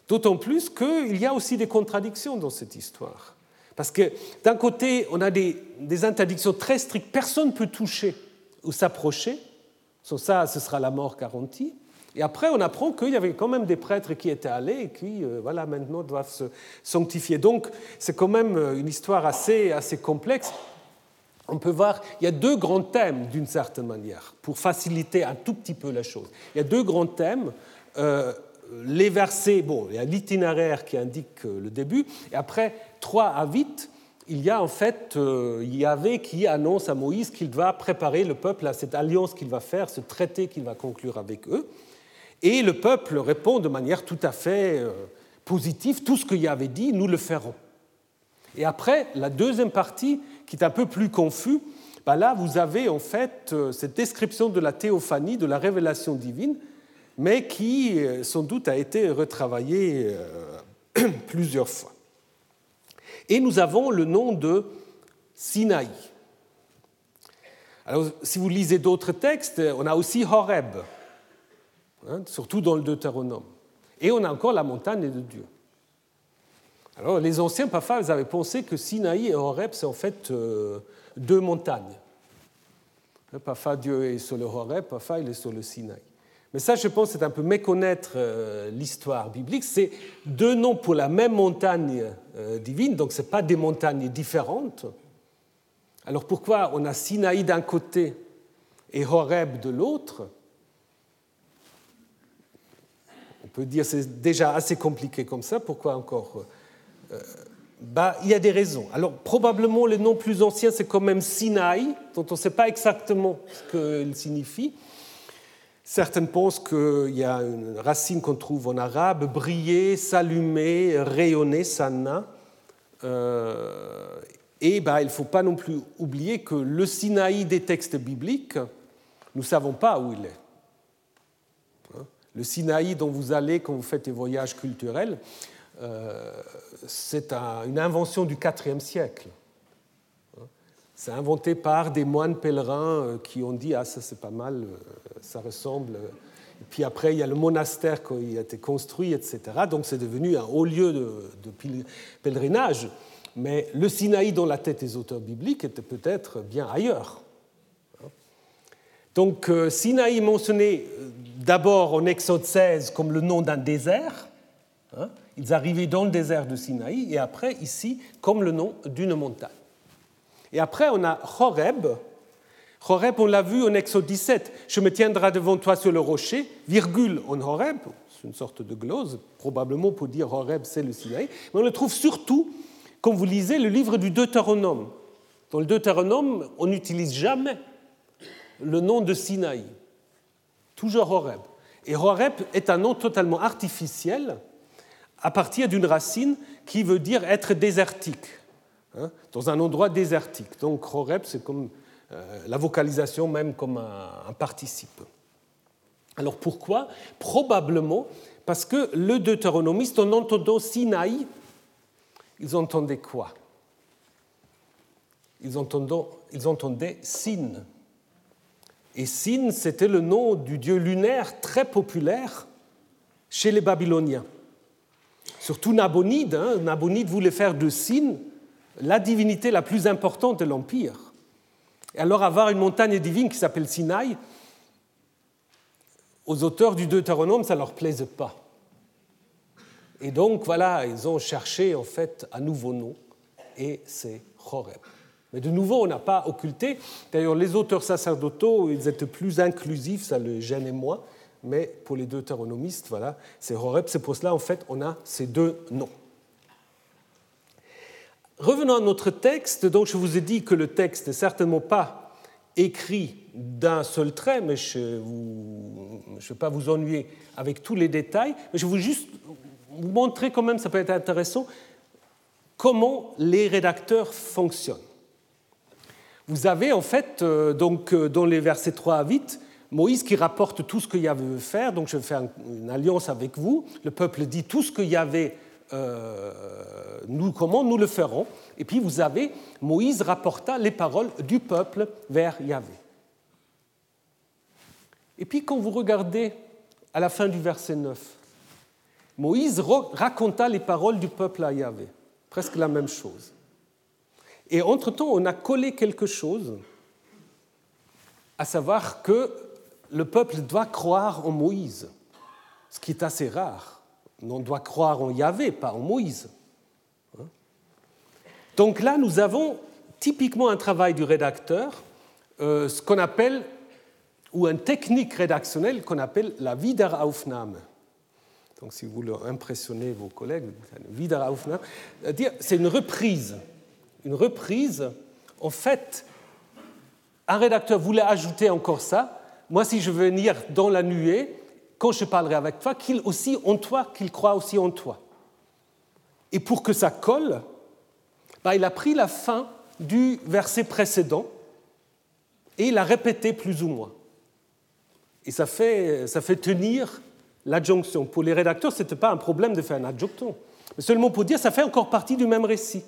D'autant plus qu'il y a aussi des contradictions dans cette histoire. Parce que d'un côté, on a des, des, interdictions très strictes, personne ne peut toucher ou s'approcher, sans ça, ce sera la mort garantie. Et après, on apprend qu'il y avait quand même des prêtres qui étaient allés et qui, euh, voilà, maintenant doivent se sanctifier. Donc, c'est quand même euh, une histoire assez, assez complexe. On peut voir, il y a deux grands thèmes d'une certaine manière, pour faciliter un tout petit peu la chose. Il y a deux grands thèmes. Euh, les versets, bon, il y a l'itinéraire qui indique le début, et après 3 à 8, il y a en fait Yahvé qui annonce à Moïse qu'il va préparer le peuple à cette alliance qu'il va faire, ce traité qu'il va conclure avec eux. Et le peuple répond de manière tout à fait euh, positive, tout ce qu'il avait dit, nous le ferons. Et après, la deuxième partie, qui est un peu plus confus, bah là, vous avez en fait euh, cette description de la théophanie, de la révélation divine, mais qui euh, sans doute a été retravaillée <clears throat> plusieurs fois. Et nous avons le nom de Sinaï. Alors, si vous lisez d'autres textes, on a aussi Horeb, Hein, surtout dans le Deutéronome. Et on a encore la montagne de Dieu. Alors les anciens parfois avaient pensé que Sinaï et Horeb, c'est en fait euh, deux montagnes. Parfois Dieu est sur le Horeb, parfois il est sur le Sinaï. Mais ça, je pense, c'est un peu méconnaître euh, l'histoire biblique. C'est deux noms pour la même montagne euh, divine, donc ce pas des montagnes différentes. Alors pourquoi on a Sinaï d'un côté et Horeb de l'autre? Peut dire c'est déjà assez compliqué comme ça, pourquoi encore euh, bah, Il y a des raisons. Alors probablement le nom plus ancien c'est quand même Sinaï, dont on ne sait pas exactement ce qu'il signifie. Certaines pensent qu'il y a une racine qu'on trouve en arabe, briller, s'allumer, rayonner, sanna. Euh, et bah, il ne faut pas non plus oublier que le Sinaï des textes bibliques, nous ne savons pas où il est le Sinaï dont vous allez quand vous faites des voyages culturels, euh, c'est une invention du IVe siècle. C'est inventé par des moines pèlerins euh, qui ont dit Ah, ça c'est pas mal, euh, ça ressemble. Et puis après, il y a le monastère qui a été construit, etc. Donc c'est devenu un haut lieu de, pèlerinage. Mais le Sinaï dans la tête des auteurs bibliques était peut-être bien ailleurs. Donc Sinaï mentionné d'abord en Exode 16 comme le nom d'un désert. Hein, ils arrivaient dans le désert de Sinaï, et après, ici, comme le nom d'une montagne. Et après, on a Horeb. Horeb, on l'a vu en Exode 17. Je me tiendrai devant toi sur le rocher, virgule en Horeb. C'est une sorte de glose, probablement pour dire Horeb, c'est le Sinaï. Mais on le trouve surtout, quand vous lisez le livre du Deutéronome. Dans le Deutéronome, on n'utilise jamais le nom de Sinaï toujours Horeb. Et Horeb est un nom totalement artificiel à partir d'une racine qui veut dire être désertique, hein, dans un endroit désertique. Donc Horeb, c'est comme euh, la vocalisation même comme un, participe. Alors pourquoi? Probablement parce que le deutéronomiste, en entendant Sinaï, ils entendaient quoi? Ils entendaient, ils entendaient Sin, et Sin, c'était le nom du dieu lunaire très populaire chez les Babyloniens. Surtout Nabonide. Hein. Nabonide voulait faire de Sin la divinité la plus importante de l'Empire. Et alors avoir une montagne divine qui s'appelle Sinaï, aux auteurs du Deutéronome, ça ne leur plaisait pas. Et donc voilà, ils ont cherché en fait un nouveau nom, et c'est Horeb. Mais de nouveau, on n'a pas occulté. D'ailleurs, les auteurs sacerdotaux, ils étaient plus inclusifs, ça le gênait moins. Mais pour les deutéronomistes, voilà, c'est Horeb. C'est pour cela, en fait, on a ces deux noms. revenons à notre texte. Donc, je vous ai dit que le texte n'est certainement pas écrit d'un seul trait, mais je ne vais pas vous ennuyer avec tous les détails, mais je vais juste vous montrer quand même, ça peut être intéressant, comment les rédacteurs fonctionnent. Vous avez en fait, euh, donc, euh, dans les versets 3 à 8, Moïse qui rapporte tout ce que Yahvé veut faire, donc je faire une alliance avec vous. Le peuple dit tout ce que Yahvé euh, nous nous le ferons. Et puis vous avez Moïse rapporta les paroles du peuple vers Yahvé. Et puis quand vous regardez à la fin du verset 9, Moïse raconta les paroles du peuple à Yahvé, presque la même chose. Et entre-temps, on a collé quelque chose, à savoir que le peuple doit croire en Moïse, ce qui est assez rare. On doit croire en Yahvé, pas en Moïse. Hein? Donc là, nous avons typiquement un travail du rédacteur, euh, ce qu'on appelle, ou une technique rédactionnelle qu'on appelle la Wiederaufnahme. Donc si vous voulez impressionner vos collègues, Wiederaufnahme, c'est une reprise. Une reprise, en fait, un rédacteur voulait ajouter encore ça, moi, si je veux venir dans la nuée, quand je parlerai avec toi, qu'il aussi en toi, qu'il croit aussi en toi. Et pour que ça colle, bah, il a pris la fin du verset précédent et il l'a répété plus ou moins. Et ça fait, ça fait tenir l'adjonction. Pour les rédacteurs, ce n'était pas un problème de faire un adjoncton, mais seulement pour dire ça fait encore partie du même récit.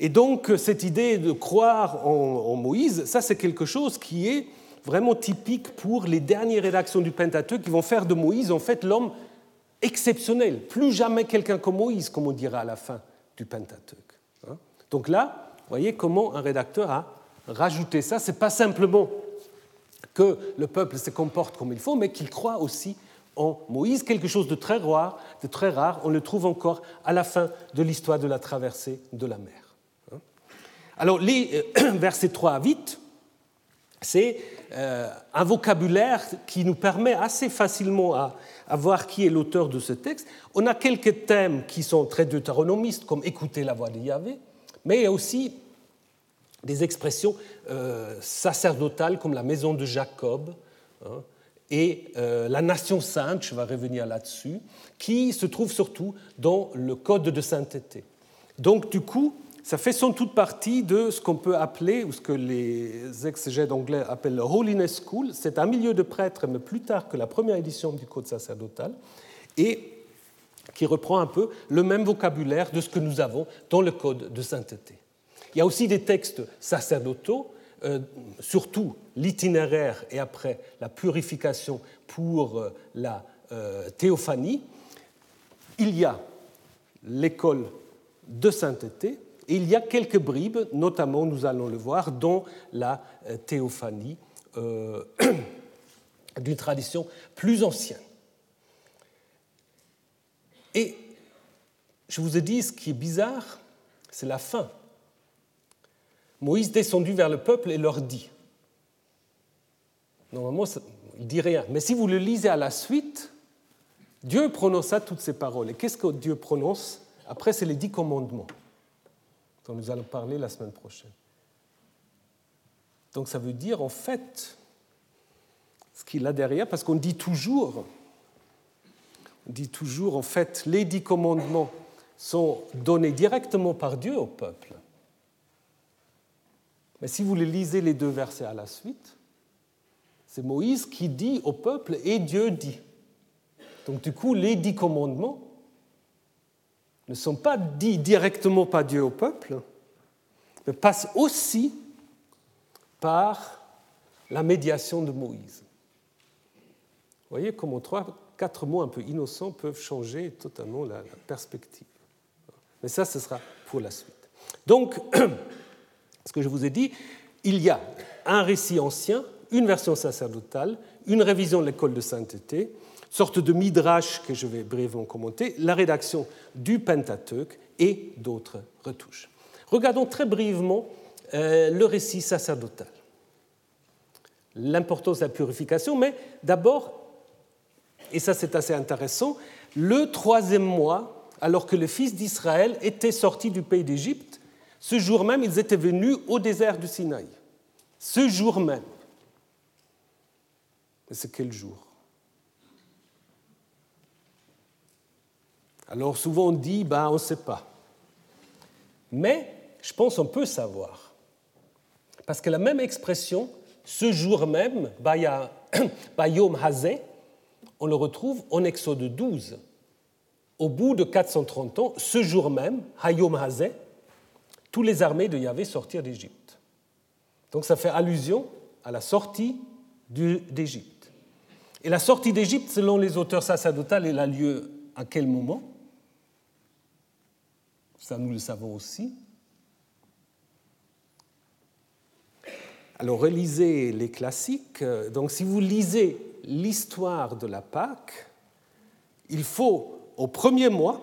Et donc, cette idée de croire en, Moïse, ça, c'est quelque chose qui est vraiment typique pour les dernières rédactions du Pentateuque qui vont faire de Moïse, en fait, l'homme exceptionnel. Plus jamais quelqu'un comme Moïse, comme on dira à la fin du Pentateuque. Hein. Donc là, vous voyez comment un rédacteur a rajouté ça. Ce n'est pas simplement que le peuple se comporte comme il faut, mais qu'il croit aussi en Moïse, quelque chose de très rare, de très rare. On le trouve encore à la fin de l'histoire de la traversée de la mer. Alors, les euh, <clears throat> versets 3 à 8, c'est euh, un vocabulaire qui nous permet assez facilement à, voir qui est l'auteur de ce texte. On a quelques thèmes qui sont très deutéronomistes, comme écouter la voix de Yahvé, mais il y a aussi des expressions euh, sacerdotales comme la maison de Jacob hein, et la nation sainte, je vais revenir là-dessus, qui se trouvent surtout dans le code de sainteté. Donc, du coup, ça fait sans toute partie de ce qu'on peut appeler, ou ce que les exégètes anglais appellent le Holiness School. C'est un milieu de prêtres, mais plus tard que la première édition du Code sacerdotal, et qui reprend un peu le même vocabulaire de ce que nous avons dans le Code de sainteté. Il y a aussi des textes sacerdotaux, euh, surtout l'itinéraire et après la purification pour euh, la euh, théophanie. Il y a l'école de sainteté, et il y a quelques bribes, notamment, nous allons le voir, dans la euh, théophanie euh, <clears throat> d'une tradition plus ancienne. Et je vous ai dit, ce qui est bizarre, c'est la fin. Moïse descendu vers le peuple et leur dit. Normalement, il dit rien. Mais si vous le lisez à la suite, Dieu prononça toutes ces paroles. Et qu'est-ce que Dieu prononce? Après, c'est les dix commandements dont nous allons parler la semaine prochaine. Donc ça veut dire en fait ce qu'il a derrière, parce qu'on dit toujours, on dit toujours en fait les dix commandements sont donnés directement par Dieu au peuple. Mais si vous les lisez les deux versets à la suite, c'est Moïse qui dit au peuple et Dieu dit. Donc du coup, les dix commandements ne sont pas dits directement par Dieu au peuple, mais passent aussi par la médiation de Moïse. Vous voyez comment trois, quatre mots un peu innocents peuvent changer totalement la, perspective. Mais ça, ce sera pour la suite. Donc, <clears throat> ce que je vous ai dit, il y a un récit ancien, une version sacerdotale, une révision de l'école de sainteté, sorte de midrash que je vais brièvement commenter, la rédaction du Pentateuque et d'autres retouches. Regardons très brièvement euh, le récit sacerdotal. L'importance de la purification, mais d'abord, et ça c'est assez intéressant, le troisième mois alors que les fils d'Israël étaient sortis du pays d'Égypte. Ce jour même, ils étaient venus au désert du Sinaï. Ce jour même. Mais c'est quel jour? Alors souvent on dit, ben, on ne sait pas. Mais je pense qu'on peut savoir. Parce que la même expression, ce jour même, Bayom <coughs> Hazé, on le retrouve en Exode 12. Au bout de 430 ans, ce jour même, Hayom Hazé, tous les armées de Yahvé sortirent d'Égypte. Donc ça fait allusion à la sortie d'Égypte. Et la sortie d'Égypte, selon les auteurs sacerdotaux, elle a lieu à quel moment? Ça, nous le savons aussi. Alors, relisez les classiques. Donc, si vous lisez l'histoire de la Pâque, il faut, au premier mois,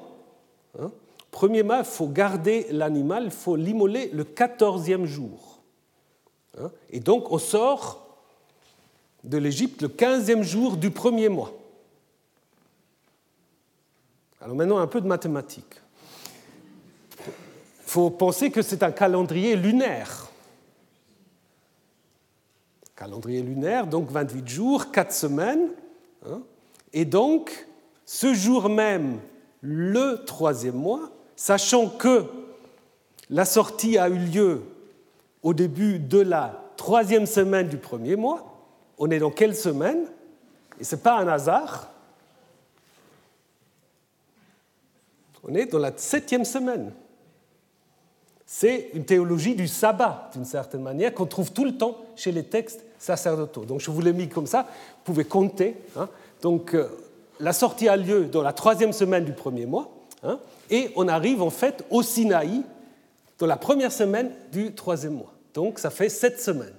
hein, premier mois, il faut garder l'animal, il faut l'immoler le quatorzième jour. Hein. Et donc, on sort de l'Égypte le quinzième jour du premier mois. Alors maintenant, un peu de mathématiques. Il faut penser que c'est un calendrier lunaire calendrier lunaire, donc 28 jours, 4 semaines. Hein. et donc, ce jour même, le troisième mois, sachant que la sortie a eu lieu au début de la troisième semaine du premier mois, on est dans quelle semaine? Et ce n'est pas un hasard. On est dans la septième semaine. C'est une théologie du sabbat, d'une certaine manière, qu'on trouve tout le temps chez les textes sacerdotaux. Donc je vous l'ai mis comme ça, vous pouvez compter. Hein. Donc euh, la sortie a lieu dans la troisième semaine du premier mois, hein, et on arrive en fait au Sinaï dans la première semaine du troisième mois. Donc ça fait sept semaines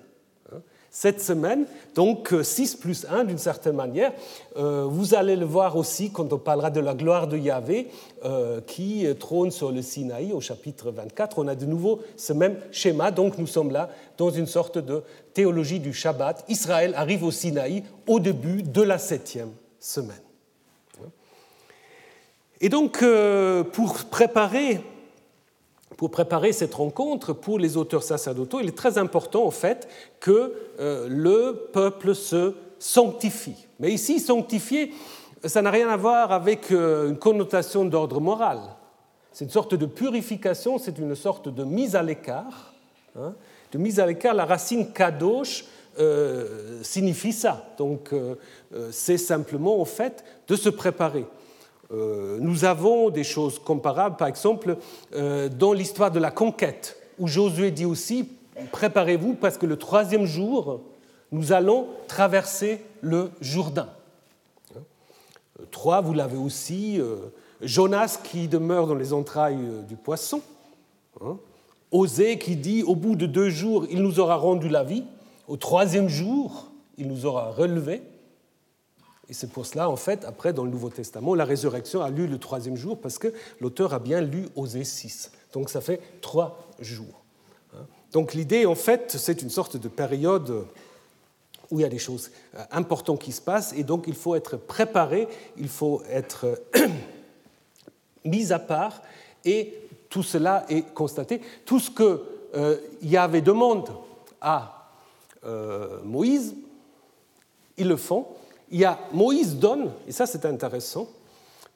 cette semaine, donc 6 euh, plus 1 d'une certaine manière. Euh, vous allez le voir aussi quand on parlera de la gloire de Yahvé euh, qui trône sur le Sinaï au chapitre 24. On a de nouveau ce même schéma, donc nous sommes là dans une sorte de théologie du Shabbat. Israël arrive au Sinaï au début de la septième semaine. Et donc, pour préparer pour préparer cette rencontre, pour les auteurs sacerdotaux, il est très important en fait que euh, le peuple se sanctifie. Mais ici, sanctifier, ça n'a rien à voir avec euh, une connotation d'ordre moral. C'est une sorte de purification, c'est une sorte de mise à l'écart. Hein. de mise à l'écart, la racine kadosh euh, signifie ça. Donc, c'est simplement en fait de se préparer. Euh, nous avons des choses comparables, par exemple, euh, dans l'histoire de la conquête, où Josué dit aussi, préparez-vous parce que le troisième jour, nous allons traverser le Jourdain. Trois, vous l'avez aussi, euh, Jonas qui demeure dans les entrailles du poisson, hein. Osée qui dit, au bout de deux jours, il nous aura rendu la vie, au troisième jour, il nous aura relevé. Et c'est pour cela, en fait, après, dans le Nouveau Testament, la résurrection a lieu le troisième jour parce que l'auteur a bien lu Osée 6. Donc ça fait trois jours. Hein. Donc l'idée, en fait, c'est une sorte de période où il y a des choses euh, importantes qui se passent et donc il faut être préparé, il faut être <coughs> mis à part et tout cela est constaté. Tout ce que euh, Yahvé demande à euh, Moïse, ils le font il y a Moïse donne, et ça c'est intéressant,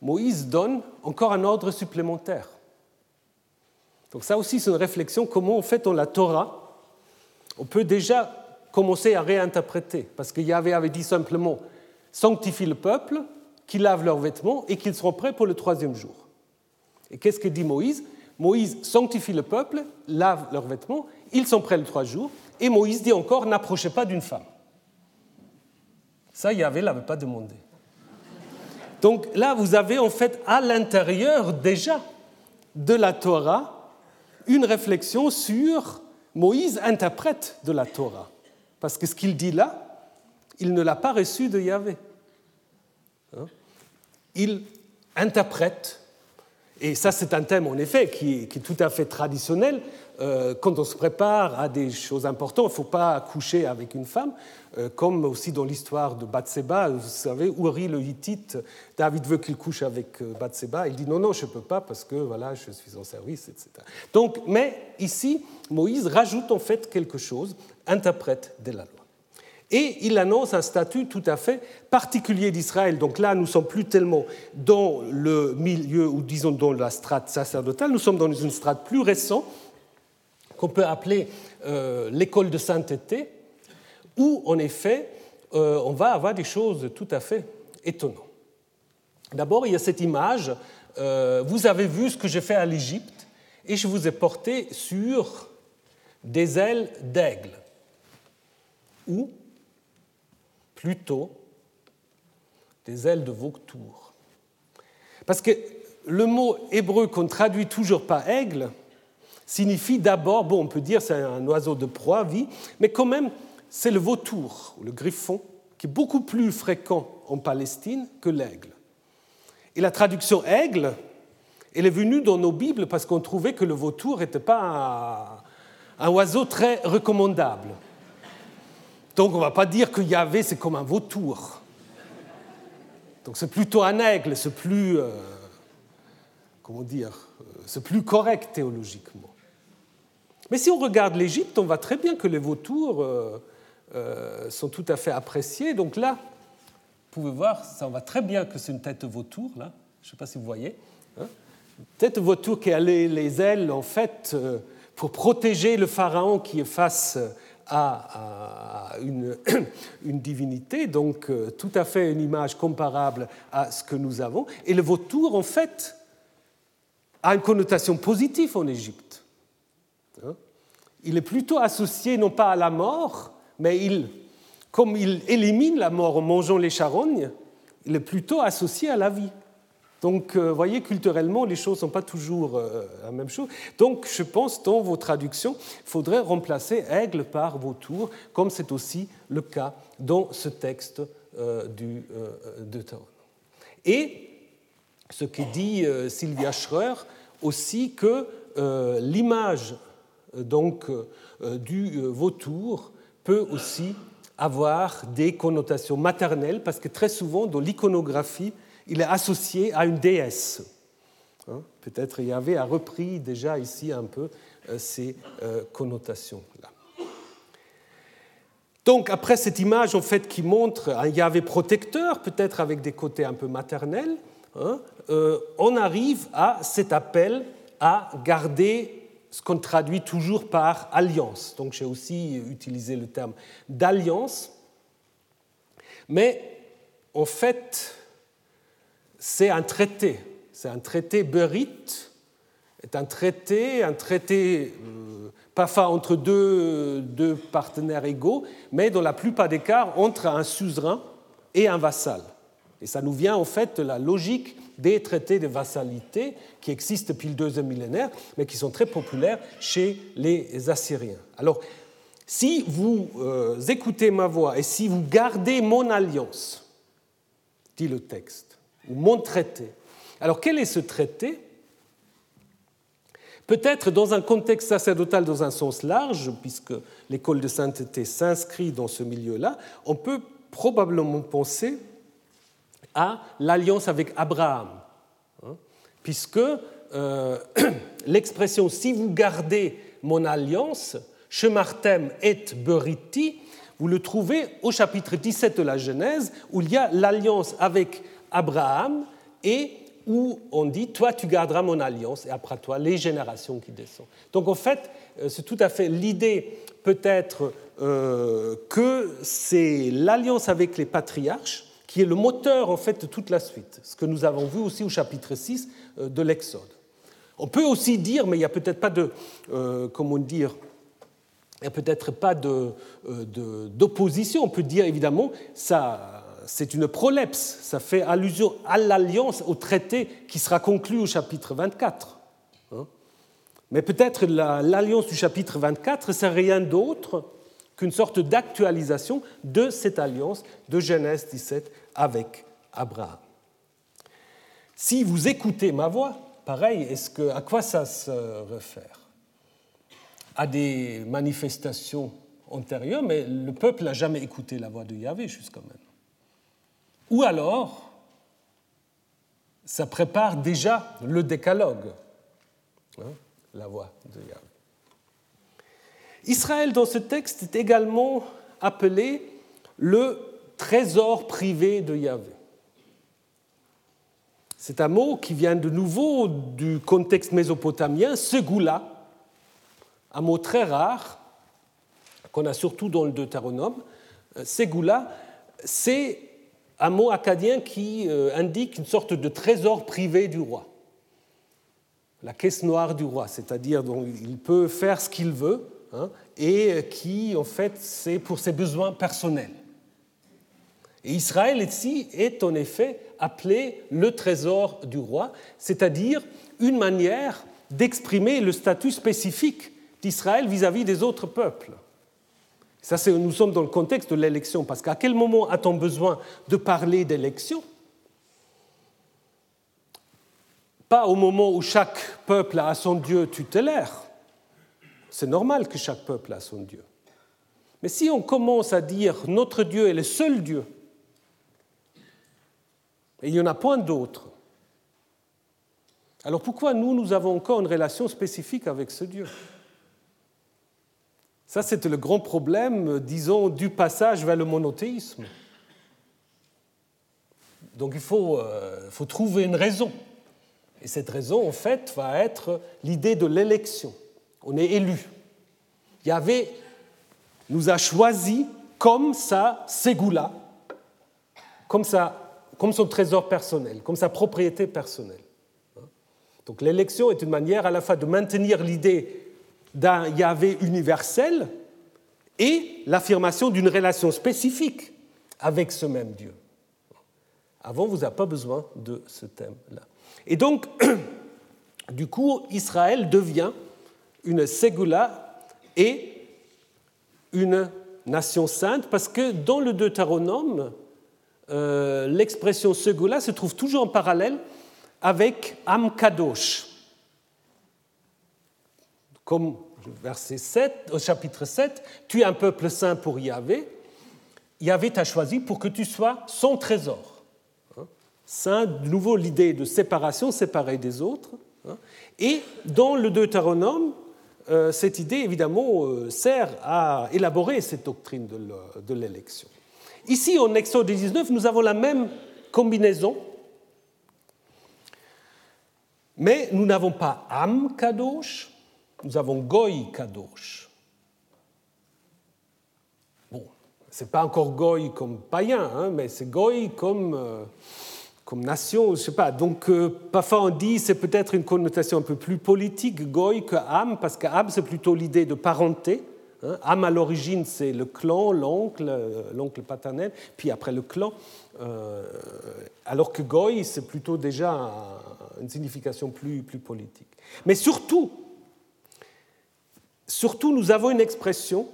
Moïse donne encore un ordre supplémentaire. Donc ça aussi c'est une réflexion, comment en fait on la Torah, on peut déjà commencer à réinterpréter, parce qu'il Yahvé avait dit simplement, sanctifie le peuple, qu'ils lavent leurs vêtements et qu'ils seront prêts pour le troisième jour. Et qu'est-ce que dit Moïse? Moïse sanctifie le peuple, lave leurs vêtements, ils sont prêts le troisième jour, et Moïse dit encore, n'approchez pas d'une femme. Ça, Yahvé ne l'avait pas demandé. Donc là, vous avez en fait à l'intérieur déjà de la Torah une réflexion sur Moïse interprète de la Torah. Parce que ce qu'il dit là, il ne l'a pas reçu de Yahvé. Hein? Il interprète. Et ça, c'est un thème, en effet, qui est, tout à fait traditionnel. Euh, quand on se prépare à des choses importantes, il ne faut pas coucher avec une femme, euh, comme aussi dans l'histoire de Bathseba. Vous savez, Uri le Hittite, David veut qu'il couche avec euh, Bathseba. Il dit non, non, je ne peux pas parce que voilà, je suis en service, etc. Donc, mais ici, Moïse rajoute en fait quelque chose, interprète de la loi. Et il annonce un statut tout à fait particulier d'Israël. Donc là, nous ne sommes plus tellement dans le milieu, ou disons dans la strate sacerdotale, nous sommes dans une strate plus récente, qu'on peut appeler euh, l'école de sainteté, où en effet, euh, on va avoir des choses tout à fait étonnantes. D'abord, il y a cette image, euh, vous avez vu ce que j'ai fait à l'Égypte, et je vous ai porté sur des ailes d'aigle. Ou plutôt des ailes de vautour. Parce que le mot hébreu qu'on traduit toujours par aigle signifie d'abord, bon, on peut dire c'est un oiseau de proie, vie, mais quand même, c'est le vautour, ou le griffon, qui est beaucoup plus fréquent en Palestine que l'aigle. Et la traduction aigle, elle est venue dans nos Bibles parce qu'on trouvait que le vautour n'était pas un oiseau très recommandable. Donc on ne va pas dire que Yahvé, c'est comme un vautour. Donc c'est plutôt un aigle, c'est plus, euh, comment dire, euh, c'est plus correct théologiquement. Mais si on regarde l'Égypte, on voit très bien que les vautours euh, sont tout à fait appréciés. Donc là, vous pouvez voir, ça on voit très bien que c'est une tête vautour, là. Je ne sais pas si vous voyez. Hein. tête vautour qui a les ailes, en fait, pour protéger le pharaon qui est face à, <coughs> une, divinité, donc euh, tout à fait une image comparable à ce que nous avons. Et le vautour, en fait, a une connotation positive en Égypte. Il est plutôt associé non pas à la mort, mais comme il élimine la mort en mangeant les charognes, il est plutôt associé à la vie. Donc, vous euh, voyez, culturellement, les choses ne sont pas toujours euh, la même chose. Donc, je pense, dans vos traductions, il faudrait remplacer aigle par vautour, comme c'est aussi le cas dans ce texte euh, du Deutéronome. Et ce que dit Sylvia Schreur aussi, que l'image donc du vautour peut aussi avoir des connotations maternelles, parce que très souvent, dans l'iconographie, il est associé à une déesse. Hein, peut-être Yahvé a repris déjà ici un peu euh, ces euh, connotations-là. Donc après cette image en fait qui montre un Yahvé protecteur, peut-être avec des côtés un peu maternels, hein, euh, on arrive à cet appel à garder ce qu'on traduit toujours par alliance. Donc j'ai aussi utilisé le terme d'alliance, mais en fait c'est un traité. C'est un traité beurite, c'est un traité, un traité euh, parfois entre deux, deux, partenaires égaux, mais dans la plupart des cas entre un suzerain et un vassal. Et ça nous vient en fait de la logique des traités de vassalité qui existent depuis le deuxième millénaire, mais qui sont très populaires chez les Assyriens. Alors, si vous euh, écoutez ma voix et si vous gardez mon alliance, dit le texte, ou mon traité. Alors quel est ce traité? Peut-être dans un contexte sacerdotal dans un sens large, puisque l'école de sainteté s'inscrit dans ce milieu-là, on peut probablement penser à l'alliance avec Abraham, hein, puisque euh, <clears throat> l'expression si vous gardez mon alliance, Shemartem et Beriti, vous le trouvez au chapitre 17 de la Genèse, où il y a l'alliance avec Abraham et où on dit Toi, tu garderas mon alliance, et après toi, les générations qui descendent. Donc en fait, euh, c'est tout à fait l'idée, peut-être, euh, que c'est l'alliance avec les patriarches qui est le moteur en fait de toute la suite, ce que nous avons vu aussi au chapitre 6 euh, de l'Exode. On peut aussi dire, mais il n'y a peut-être pas de, comment dire, il a peut-être pas d'opposition. on peut dire évidemment, ça c'est une prolepse, ça fait allusion à l'alliance, au traité qui sera conclu au chapitre 24. Hein. Mais peut-être l'alliance du chapitre 24, c'est rien d'autre qu'une sorte d'actualisation de cette alliance de Genèse 17 avec Abraham. Si vous écoutez ma voix, pareil, est-ce que, à quoi ça se réfère? À des manifestations antérieures, mais le peuple n'a jamais écouté la voix de Yahvé jusqu'à maintenant. Ou alors, ça prépare déjà le décalogue, hein, la voix de Yahvé. Israël, dans ce texte, est également appelé le trésor privé de Yahvé. C'est un mot qui vient de nouveau du contexte mésopotamien, Segula, un mot très rare qu'on a surtout dans le Deutéronome. Segula, c'est un mot acadien qui euh, indique une sorte de trésor privé du roi. La caisse noire du roi, c'est-à-dire dont il peut faire ce qu'il veut hein, et qui, en fait, c'est pour ses besoins personnels. Et Israël ici est en effet appelé le trésor du roi, c'est-à-dire une manière d'exprimer le statut spécifique d'Israël vis-à-vis des autres peuples. Ça, nous sommes dans le contexte de l'élection, parce qu'à quel moment a-t-on besoin de parler d'élection? Pas au moment où chaque peuple a son Dieu tutélaire. C'est normal que chaque peuple a son Dieu. Mais si on commence à dire notre Dieu est le seul Dieu, et il n'y en a point d'autres. Alors pourquoi nous, nous avons encore une relation spécifique avec ce Dieu? Ça, c'était le grand problème, disons, du passage vers le monothéisme. Donc il faut, euh, faut trouver une raison. Et cette raison, en fait, va être l'idée de l'élection. On est élu. Yahvé nous a choisi comme sa ségoula, comme sa comme son trésor personnel, comme sa propriété personnelle. Donc l'élection est une manière à la fois de maintenir l'idée d'un Yahvé universel et l'affirmation d'une relation spécifique avec ce même Dieu. Avant, vous n'avez pas besoin de ce thème-là. Et donc, <clears throat> du coup, Israël devient une ségula et une nation sainte parce que dans le Deutéronome, euh, l'expression segula se trouve toujours en parallèle avec Am Kadosh. Comme verset 7, au chapitre 7, tu es un peuple saint pour Yahvé. Yahvé t'a choisi pour que tu sois son trésor. Hein? Saint, de nouveau l'idée de séparation, séparé des autres. Hein? Et dans le Deutéronome, euh, cette idée, évidemment, euh, sert à élaborer cette doctrine de l'élection. Ici, en Exode 19, nous avons la même combinaison, mais nous n'avons pas Am Kadosh, nous avons Goy Kadosh. Bon, ce n'est pas encore Goy comme païen, hein, mais c'est Goy comme, euh, comme nation, je sais pas. Donc, euh, parfois on dit c'est peut-être une connotation un peu plus politique, Goy, que Am, parce que Am, c'est plutôt l'idée de parenté. Hein. Am à l'origine, c'est le clan, l'oncle, euh, l'oncle paternel, puis après le clan. Euh, alors que Goy, c'est plutôt déjà une signification plus, plus politique. Mais surtout, surtout, nous avons une expression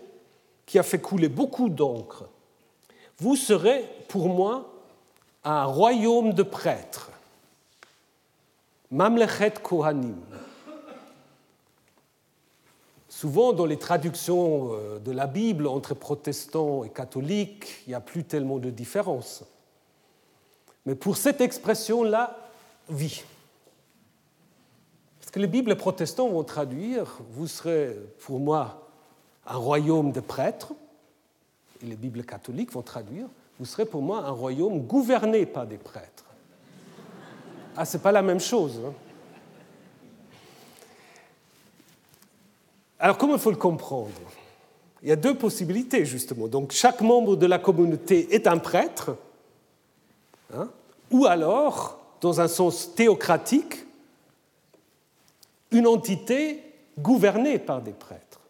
qui a fait couler beaucoup d'encre. Vous serez pour moi un royaume de prêtres. Mamlechet Kohanim. Souvent, dans les traductions euh, de la Bible entre protestants et catholiques, il n'y a plus tellement de différence. Mais pour cette expression-là, oui. Parce que les Bibles protestants vont traduire Vous serez pour moi un royaume de prêtres, et les Bibles catholiques vont traduire Vous serez pour moi un royaume gouverné par des prêtres. Ah, ce n'est pas la même chose. Hein. Alors comment il faut le comprendre? Il y a deux possibilités justement. Donc chaque membre de la communauté est un prêtre, hein, ou alors, dans un sens théocratique, une entité gouvernée par des prêtres.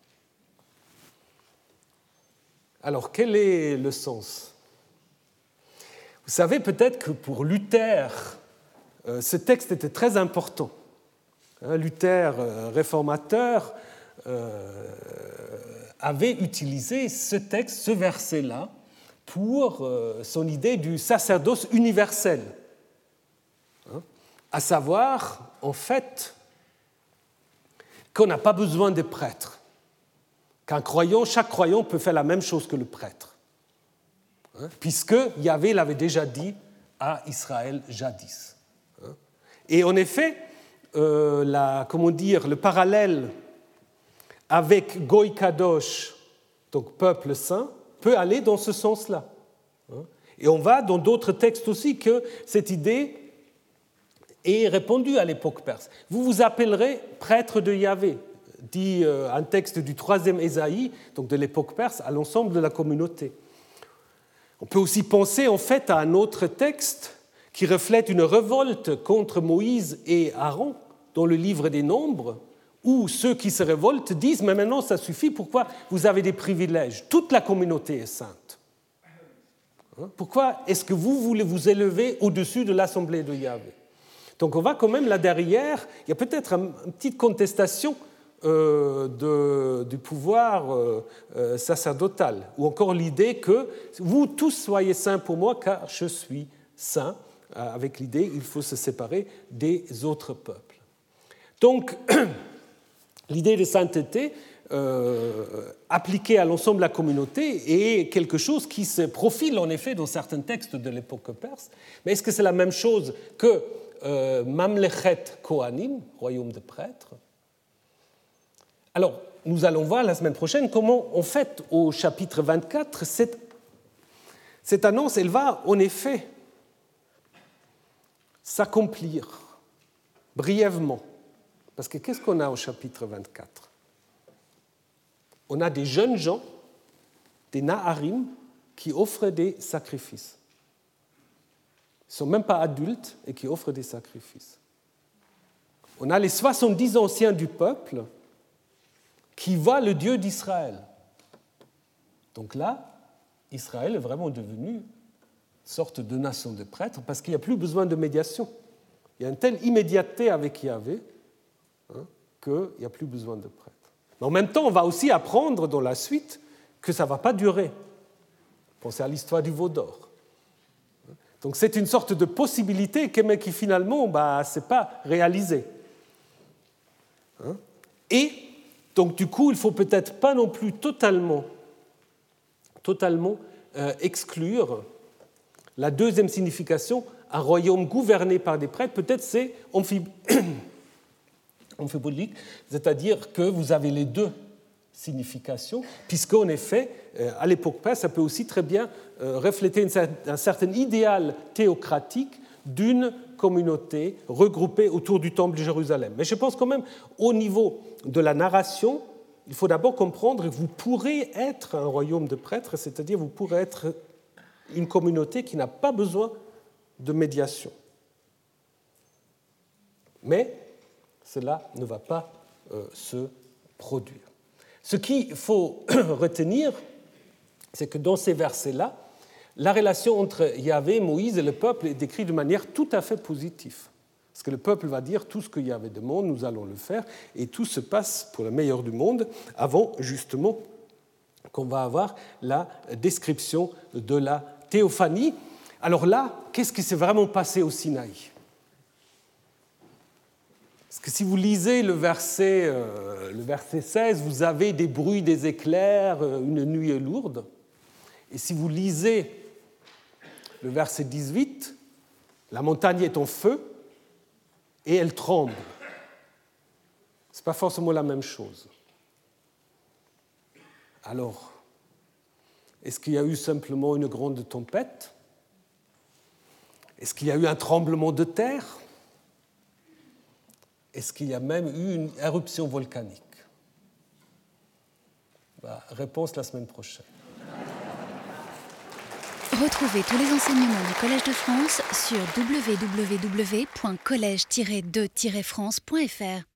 Alors quel est le sens? Vous savez peut-être que pour Luther, euh, ce texte était très important. Hein, Luther, euh, réformateur, avait utilisé ce texte, ce verset-là, pour euh, son idée du sacerdoce universel. Hein. à savoir, en fait, qu'on n'a pas besoin de prêtres, qu'un croyant, chaque croyant peut faire la même chose que le prêtre, hein, puisque Yahvé l'avait déjà dit à Israël jadis. Hein. Et en effet, euh, la, comment dire, le parallèle avec Goy Kadosh, donc peuple saint, peut aller dans ce sens-là. Hein? Et on voit dans d'autres textes aussi que cette idée est répandue à l'époque perse. Vous vous appellerez prêtre de Yahvé, dit euh, un texte du troisième Ésaïe, donc de l'époque perse, à l'ensemble de la communauté. On peut aussi penser en fait à un autre texte qui reflète une révolte contre Moïse et Aaron dans le livre des Nombres, où ceux qui se révoltent disent Mais maintenant ça suffit, pourquoi vous avez des privilèges? Toute la communauté est sainte. Hein? Pourquoi est-ce que vous voulez vous élever au-dessus de l'assemblée de Yahvé? Donc on va quand même là derrière, il y a peut-être une petite contestation euh, du pouvoir euh, euh, sacerdotal, ou encore l'idée que vous tous soyez saints pour moi car je suis saint, avec l'idée qu'il faut se séparer des autres peuples. Donc <clears throat> l'idée de sainteté appliquée à l'ensemble de la communauté est quelque chose qui se profile en effet dans certains textes de l'époque perse. Mais est-ce que c'est la même chose que Mamlechet Kohanim, royaume de prêtres? Alors, nous allons voir la semaine prochaine comment, en fait, au chapitre 24, cette, cette annonce, elle va en effet s'accomplir brièvement. Parce que qu'est-ce qu'on a au chapitre 24 On a des jeunes gens, des Naharim, qui offrent des sacrifices. Ils ne sont même pas adultes et qui offrent des sacrifices. On a les 70 anciens du peuple qui voit le Dieu d'Israël. Donc là, Israël est vraiment devenu une sorte de nation de prêtres parce qu'il n'y a plus besoin de médiation. Il y a une telle immédiateté avec Yahvé qu'il n'y a plus besoin de prêtres. Mais en même temps, on va aussi apprendre dans la suite que ça ne va pas durer. Pensez à l'histoire du veau d'or. Donc c'est une sorte de possibilité qui finalement, bah, ce n'est pas réalisé. Hein? Et donc du coup, il ne faut peut-être pas non plus totalement, totalement euh, exclure la deuxième signification, un royaume gouverné par des prêtres, peut-être c'est <clears throat> c'est-à-dire que vous avez les deux significations, puisqu'en effet, euh, à l'époque perse, ça peut aussi très bien euh, refléter un certain idéal théocratique d'une communauté regroupée autour du temple de Jérusalem. Mais je pense quand même, au niveau de la narration, il faut d'abord comprendre que vous pourrez être un royaume de prêtres, c'est-à-dire vous pourrez être une communauté qui n'a pas besoin de médiation. Mais cela ne va pas euh, se produire. Ce qu'il faut <clears throat> retenir, c'est que dans ces versets-là, la relation entre Yahvé, Moïse et le peuple est décrite de manière tout à fait positive. Parce que le peuple va dire tout ce que Yahvé demande, nous allons le faire, et tout se passe pour le meilleur du monde, avant justement qu'on va avoir la description de la théophanie. Alors là, qu'est-ce qui s'est vraiment passé au Sinaï? Parce que si vous lisez le verset, euh, le verset 16, vous avez des bruits, des éclairs, euh, une nuit lourde. Et si vous lisez le verset 18, la montagne est en feu et elle tremble. Ce n'est pas forcément la même chose. Alors, est-ce qu'il y a eu simplement une grande tempête? Est-ce qu'il y a eu un tremblement de terre? Est-ce qu'il y a même eu une éruption volcanique bah, Réponse la semaine prochaine. Retrouvez tous les enseignements du Collège de France sur www.colège-2-france.fr.